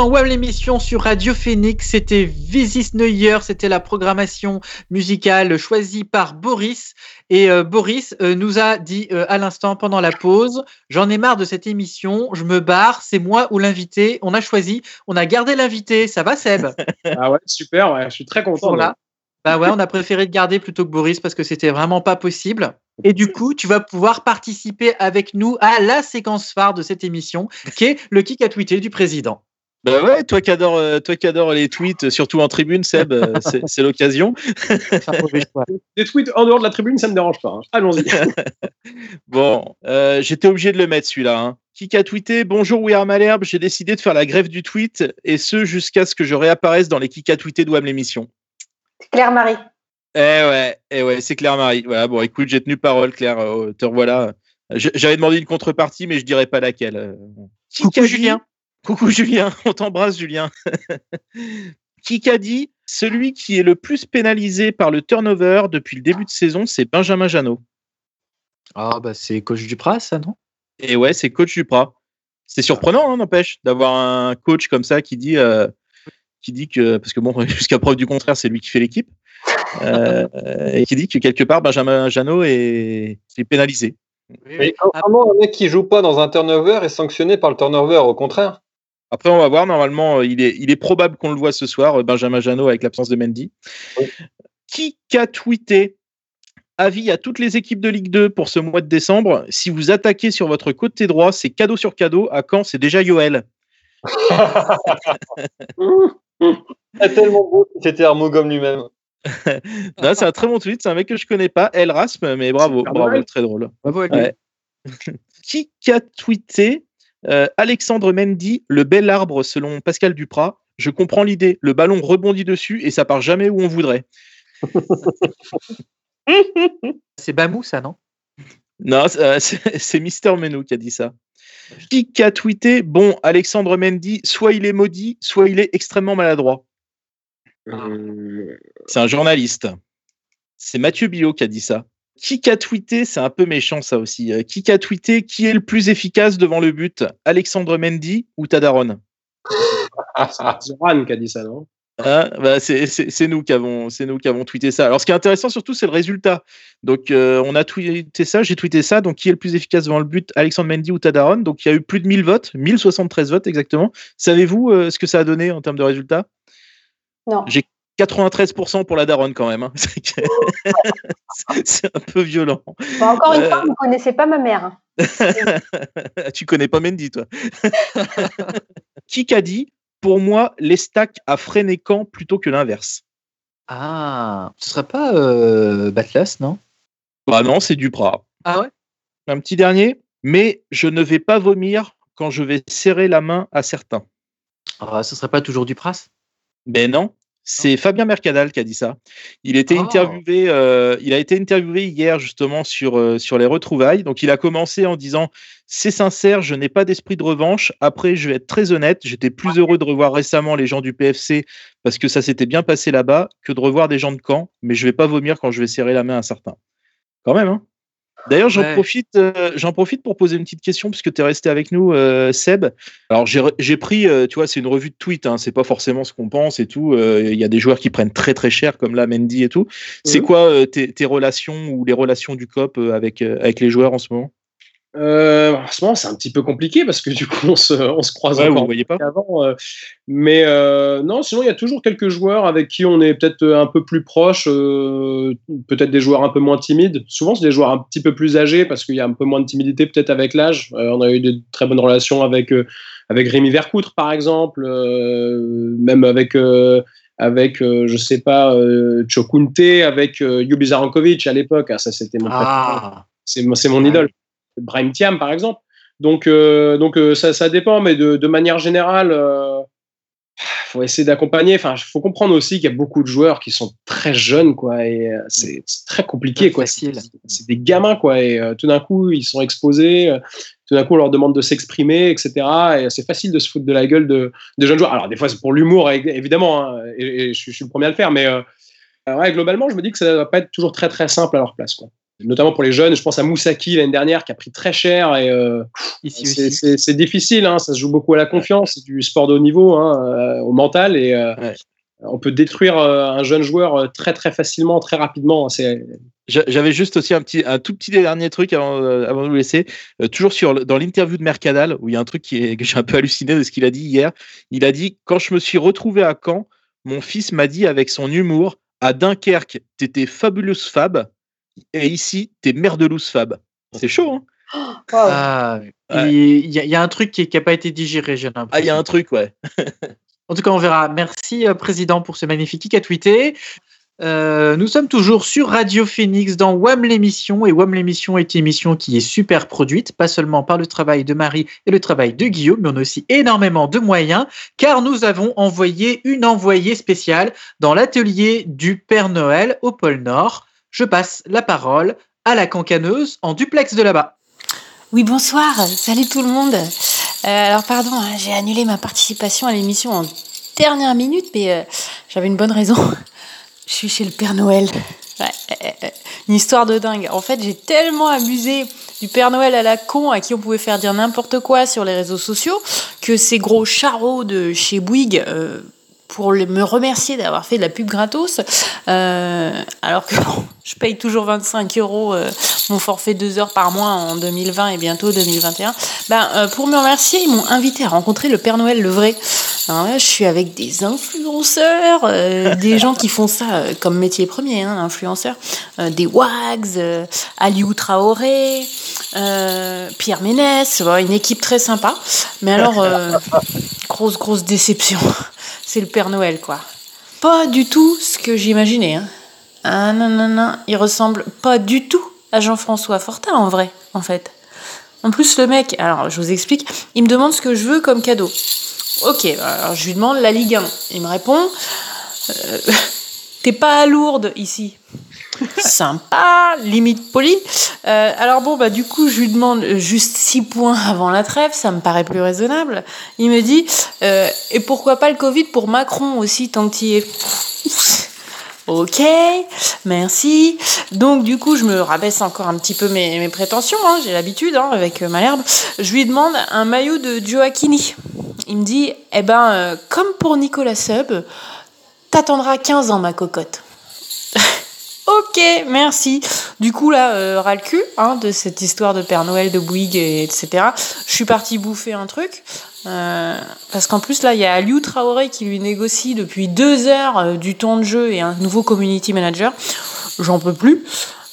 Dans Web l'émission sur Radio Phoenix, c'était Visis Neuer, c'était la programmation musicale choisie par Boris. Et euh, Boris euh, nous a dit euh, à l'instant pendant la pause, j'en ai marre de cette émission, je me barre, c'est moi ou l'invité, on a choisi, on a gardé l'invité, ça va Seb Ah ouais, super, ouais, je suis très content. Voilà. Bah ouais, on a préféré le garder plutôt que Boris parce que c'était vraiment pas possible. Et du coup, tu vas pouvoir participer avec nous à la séquence phare de cette émission, qui est le kick à tweeter du président. Bah ouais, toi qui adore, euh, toi qui adore les tweets, surtout en tribune, Seb, euh, c'est l'occasion. Les tweets en dehors de la tribune, ça me dérange pas. Hein. Allons-y. bon, euh, j'étais obligé de le mettre celui-là. Hein. Qui a tweeté Bonjour We Are Malherbe, j'ai décidé de faire la grève du tweet et ce jusqu'à ce que je réapparaisse dans les qui a tweeté de l'émission. Claire Marie. Eh ouais, eh ouais, c'est Claire Marie. Voilà, bon, écoute, j'ai tenu parole, Claire. te revoilà. J'avais demandé une contrepartie, mais je dirais pas laquelle. Coucou Julien? Coucou Julien, on t'embrasse Julien. qui a dit celui qui est le plus pénalisé par le turnover depuis le début de saison, c'est Benjamin Janot. Ah bah c'est coach Duprat ça non? Et ouais, c'est coach Duprat. C'est surprenant, hein, n'empêche, d'avoir un coach comme ça qui dit, euh, qui dit que parce que bon, jusqu'à preuve du contraire, c'est lui qui fait l'équipe, euh, et qui dit que quelque part Benjamin Janot est, est pénalisé. Mais comment un mec qui joue pas dans un turnover est sanctionné par le turnover Au contraire. Après, on va voir. Normalement, euh, il est, il est probable qu'on le voit ce soir, euh, Benjamin Janot, avec l'absence de Mendy. Qui a tweeté Avis à toutes les équipes de Ligue 2 pour ce mois de décembre. Si vous attaquez sur votre côté droit, c'est cadeau sur cadeau. À quand C'est déjà Yoel. c'est tellement beau c'était Armogum lui-même. c'est un très bon tweet. C'est un mec que je connais pas, El Rasp, mais bravo, bravo, très drôle. Bravo, Qui a tweeté euh, Alexandre Mendy, le bel arbre selon Pascal Duprat. Je comprends l'idée. Le ballon rebondit dessus et ça part jamais où on voudrait. c'est Bamou, ça, non? Non, euh, c'est Mister Menou qui a dit ça. Qui a tweeté? Bon, Alexandre Mendy, soit il est maudit, soit il est extrêmement maladroit. Euh. C'est un journaliste. C'est Mathieu Billot qui a dit ça. Qui a tweeté, c'est un peu méchant ça aussi. Euh, qui a tweeté qui est le plus efficace devant le but Alexandre Mendy ou Tadaron C'est Zoran qui a dit ça, non? Ah, bah c'est nous qui avons c'est nous qui avons tweeté ça. Alors ce qui est intéressant surtout c'est le résultat. Donc euh, on a tweeté ça, j'ai tweeté ça. Donc qui est le plus efficace devant le but Alexandre Mendy ou Tadaron Donc il y a eu plus de 1000 votes, 1073 votes exactement. Savez-vous euh, ce que ça a donné en termes de résultats? Non. J'ai 93% pour la daronne quand même. Hein. c'est un peu violent. encore une fois, euh. vous ne connaissez pas ma mère. tu connais pas Mendy, toi. Qui a dit Pour moi, les stacks a freiné quand plutôt que l'inverse? Ah, ce serait pas euh, Batlas, non? Bah non, c'est Duprat. Ah ouais? Un petit dernier. Mais je ne vais pas vomir quand je vais serrer la main à certains. Ah, ce serait pas toujours Dupras? Ben non, c'est Fabien Mercadal qui a dit ça. Il, était ah. interviewé, euh, il a été interviewé hier justement sur, euh, sur les retrouvailles. Donc il a commencé en disant C'est sincère, je n'ai pas d'esprit de revanche. Après, je vais être très honnête, j'étais plus heureux de revoir récemment les gens du PFC parce que ça s'était bien passé là-bas que de revoir des gens de camp. Mais je vais pas vomir quand je vais serrer la main à certains. Quand même, hein D'ailleurs, j'en profite, euh, j'en profite pour poser une petite question puisque tu es resté avec nous, euh, Seb. Alors, j'ai pris, euh, tu vois, c'est une revue de tweet, hein, c'est pas forcément ce qu'on pense et tout. Il y a des joueurs qui prennent très très cher, comme là Mendy et tout. C'est quoi tes, tes, relations ou les relations du COP avec, avec les joueurs en ce moment? Euh, en ce moment, c'est un petit peu compliqué parce que du coup, on se, on se croise encore voyez pas. avant. Euh, mais euh, non, sinon, il y a toujours quelques joueurs avec qui on est peut-être un peu plus proche, euh, peut-être des joueurs un peu moins timides. Souvent, c'est des joueurs un petit peu plus âgés parce qu'il y a un peu moins de timidité peut-être avec l'âge. Euh, on a eu de très bonnes relations avec, avec Rémi Vercoutre, par exemple, même avec avec, je sais pas, euh, Chokunte, avec Yubi Zarankovic à l'époque. Ah, ça, c'était mon ah. C'est mon idole. Brahim Thiam, par exemple. Donc, euh, donc euh, ça, ça, dépend, mais de, de manière générale, il euh, faut essayer d'accompagner. Enfin, il faut comprendre aussi qu'il y a beaucoup de joueurs qui sont très jeunes, quoi, et c'est très compliqué, quoi. C'est des gamins, quoi, et tout d'un coup, ils sont exposés. tout d'un coup, on leur demande de s'exprimer, etc. Et c'est facile de se foutre de la gueule de, de jeunes joueurs. Alors, des fois, c'est pour l'humour, évidemment, hein, et, je, suis le premier à le faire, mais ouais, globalement, je me dis que ça ne va pas être toujours très, très simple à leur place, quoi. Notamment pour les jeunes. Je pense à Moussaki l'année dernière qui a pris très cher et c'est difficile. Hein, ça se joue beaucoup à la confiance, c'est du sport de haut niveau, hein, au mental et on peut détruire un jeune joueur très très facilement, très rapidement. C'est j'avais juste aussi un petit, un tout petit dernier truc avant, euh, avant de vous laisser. Euh, toujours sur dans l'interview de Mercadal, où il y a un truc qui est, que j'ai un peu halluciné de ce qu'il a dit hier. Il a dit quand je me suis retrouvé à Caen, mon fils m'a dit avec son humour à Dunkerque, t'étais fabulous fab, et ici t'es merdelous fab. C'est chaud, hein ah, Il y, a un truc qui n'a pas été digéré, j'ai l'impression. Ah, il y a un truc, ouais. en tout cas, on verra. Merci, euh, Président, pour ce magnifique qui a tweeté. Euh, nous sommes toujours sur Radio Phoenix dans WAM l'émission et WAM l'émission est une émission qui est super produite, pas seulement par le travail de Marie et le travail de Guillaume, mais on a aussi énormément de moyens car nous avons envoyé une envoyée spéciale dans l'atelier du Père Noël au pôle Nord. Je passe la parole à la cancaneuse en duplex de là-bas. Oui, bonsoir, salut tout le monde. Euh, alors pardon, hein, j'ai annulé ma participation à l'émission en dernière minute, mais euh, j'avais une bonne raison. Je suis chez le Père Noël. une histoire de dingue. En fait, j'ai tellement abusé du Père Noël à la con à qui on pouvait faire dire n'importe quoi sur les réseaux sociaux que ces gros charros de chez Bouygues euh, pour me remercier d'avoir fait de la pub gratos, euh, alors que je paye toujours 25 euros euh, mon forfait 2 heures par mois en 2020 et bientôt 2021. Ben, euh, pour me remercier, ils m'ont invité à rencontrer le Père Noël le vrai. Alors là, je suis avec des influenceurs, des gens qui font ça comme métier premier, hein, influenceurs, des Wags, Aliou Traoré, Pierre Ménès, une équipe très sympa. Mais alors, grosse, grosse déception c'est le Père Noël, quoi. Pas du tout ce que j'imaginais. Hein. Ah non, non, non, il ressemble pas du tout à Jean-François Fortin en vrai, en fait. En plus, le mec, alors je vous explique, il me demande ce que je veux comme cadeau. Ok, alors je lui demande la Ligue 1. Il me répond euh, T'es pas à ici. Sympa, limite poli. Euh, alors bon, bah du coup, je lui demande juste 6 points avant la trêve, ça me paraît plus raisonnable. Il me dit, euh, et pourquoi pas le Covid pour Macron aussi, tant qu'il est... Ok, merci. Donc du coup, je me rabaisse encore un petit peu mes, prétentions, hein, j'ai l'habitude hein, avec euh, Malherbe. Je lui demande un maillot de Gioacchini. Il me dit, eh ben, comme pour Nicolas Sub, t'attendras 15 ans ma cocotte. Ok, merci. Du coup, là, euh, ras le cul hein, de cette histoire de Père Noël, de Bouygues, et, etc. Je suis partie bouffer un truc. Euh, parce qu'en plus, là, il y a Aliou Traoré qui lui négocie depuis deux heures euh, du temps de jeu et un nouveau community manager. J'en peux plus.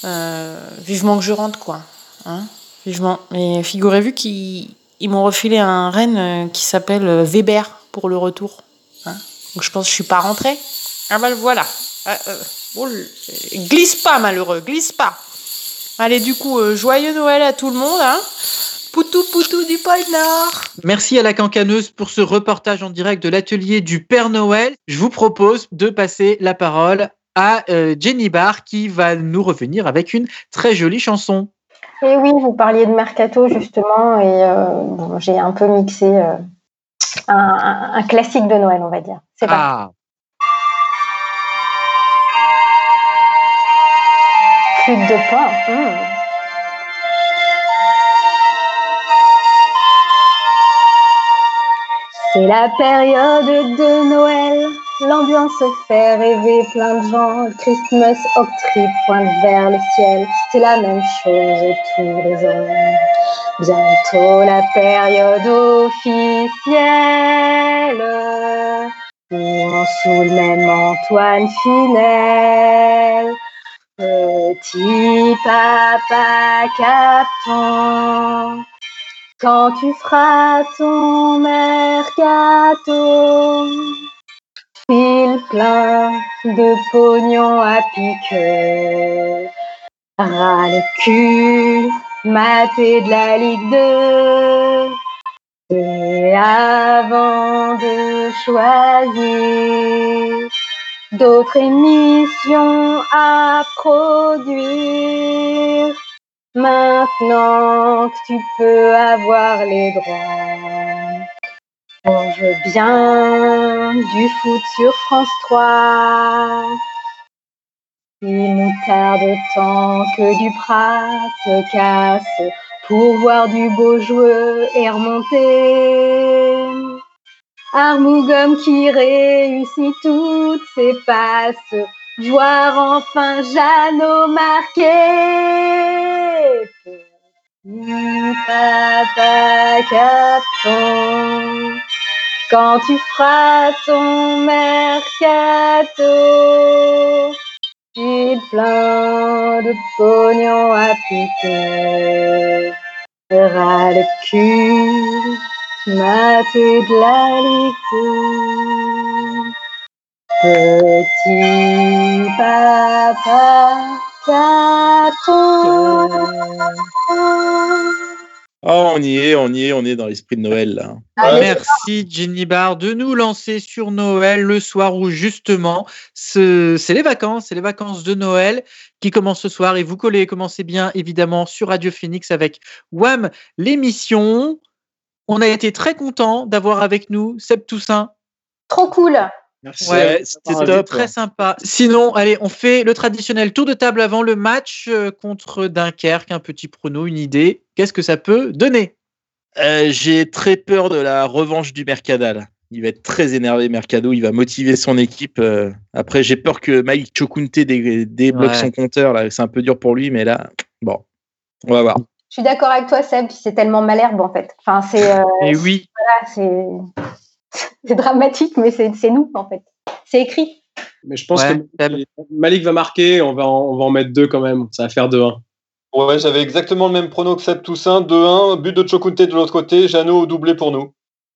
Euh, vivement que je rentre, quoi. Hein vivement. Mais figurez-vous qu'ils m'ont refilé un renne qui s'appelle Weber pour le retour. Hein Donc je pense que je suis pas rentrée. Ah ben voilà. Oh, glisse pas, malheureux, glisse pas. Allez, du coup, euh, joyeux Noël à tout le monde. Hein Poutou Poutou du pôle Nord. Merci à la cancaneuse pour ce reportage en direct de l'atelier du Père Noël. Je vous propose de passer la parole à euh, Jenny Barr qui va nous revenir avec une très jolie chanson. Et oui, vous parliez de Mercato justement et euh, j'ai un peu mixé un, classique de Noël, on va dire. C'est ah. De. Hmm. C'est la période de Noël, l'ambiance fait rêver plein de gens. Christmas octree pointe vers le ciel, c'est la même chose tous les ans. Bientôt la période officielle, où on saoule même Antoine Finel. Petit papa capton, quand tu feras ton mercato, il plein de pognon à pique, ras le cul, maté de la Ligue 2, et avant de choisir d'autres émissions à produire. Maintenant que tu peux avoir les droits, on veut bien du foot sur France 3. Il nous tarde tant que du prat se casse pour voir du beau jeu et remonter. Armougom qui réussit toutes ses passes, voir enfin Jeannot marquer. Papa Capton, quand tu feras ton mercato, il plein de pognon à piquer. Fera le cul, mater de la ligue. Petit papa, Oh, on y est, on y est, on est dans l'esprit de Noël là. Merci Jenny Barr de nous lancer sur Noël le soir où justement c'est les vacances, c'est les vacances de Noël qui commencent ce soir et vous collez, commencez bien évidemment sur Radio Phoenix avec Wham l'émission. On a été très content d'avoir avec nous Seb Toussaint. Trop cool. Merci. Ouais, c'était très sympa. Sinon, allez, on fait le traditionnel tour de table avant le match euh, contre Dunkerque. Un petit prono, une idée. Qu'est-ce que ça peut donner? Euh, J'ai très peur de la revanche du Mercadal. Il va être très énervé, Mercado. Il va motiver son équipe. Euh. après, j'ai peur que Mike Chokunte débloque son compteur. Là. C'est un peu dur pour lui, mais là, bon, on va voir. Je suis d'accord avec toi, Seb. C'est tellement malherbe, en fait. Enfin, c'est. Et oui. Voilà, c'est dramatique, mais c'est nous, en fait. C'est écrit. Mais je pense que Malik va marquer, on va, en, on va en mettre deux quand même. Ça va faire 2-1. Ouais, j'avais exactement le même prono que Seb Toussaint. 2-1, but de Chokunte de l'autre côté, Jeannot doublé pour nous.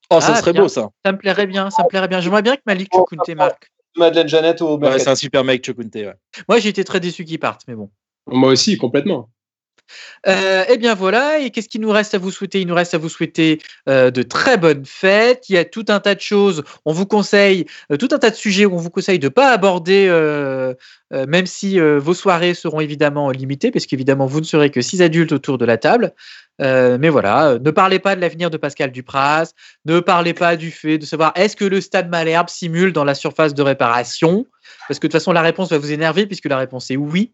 Oh, ça ah, serait beau ça. Ça me plairait bien, ça me plairait bien. J'aimerais bien que Malik Chokunte marque. Madeleine Jeannette au ouais, C'est un super mec Chokunte. Ouais. Moi, j'ai été très déçu qu'il parte, mais bon. Moi aussi, complètement. Euh, eh bien voilà, et qu'est-ce qu'il nous reste à vous souhaiter? Il nous reste à vous souhaiter euh, de très bonnes fêtes. Il y a tout un tas de choses. On vous conseille, euh, tout un tas de sujets où on vous conseille de ne pas aborder, même si vos soirées seront évidemment limitées, parce qu'évidemment vous ne serez que six adultes autour de la table. mais voilà, ne parlez pas de l'avenir de Pascal Dupras, ne parlez pas du fait de savoir est-ce que le stade Malherbe simule dans la surface de réparation, parce que de toute façon la réponse va vous énerver puisque la réponse est oui.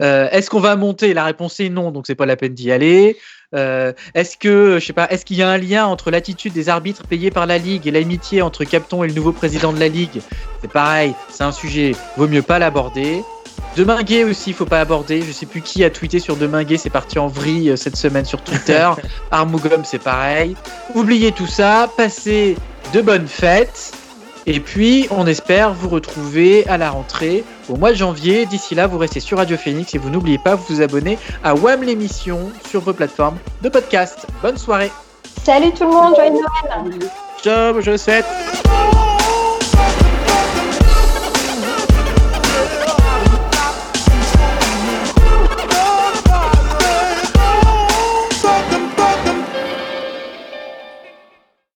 Euh, est-ce qu'on va monter? La réponse est non, donc c'est pas la peine d'y aller. Euh, est-ce que, je sais pas, est-ce qu'il y a un lien entre l'attitude des arbitres payés par la Ligue et l'amitié entre Capton et le nouveau président de la Ligue? C'est pareil, c'est un sujet, vaut mieux pas l'aborder. Deminguet aussi, il faut pas aborder. Je sais plus qui a tweeté sur Deminguet, c'est parti en vrille euh, cette semaine sur Twitter. Armougom, c'est pareil. Oubliez tout ça, passez de bonnes fêtes. Et puis, on espère vous retrouver à la rentrée au mois de janvier. D'ici là, vous restez sur Radio Phoenix et vous n'oubliez pas de vous abonner à WAM l'émission sur vos plateformes de podcast. Bonne soirée. Salut tout le monde, joyeux Noël. Ciao, je souhaite.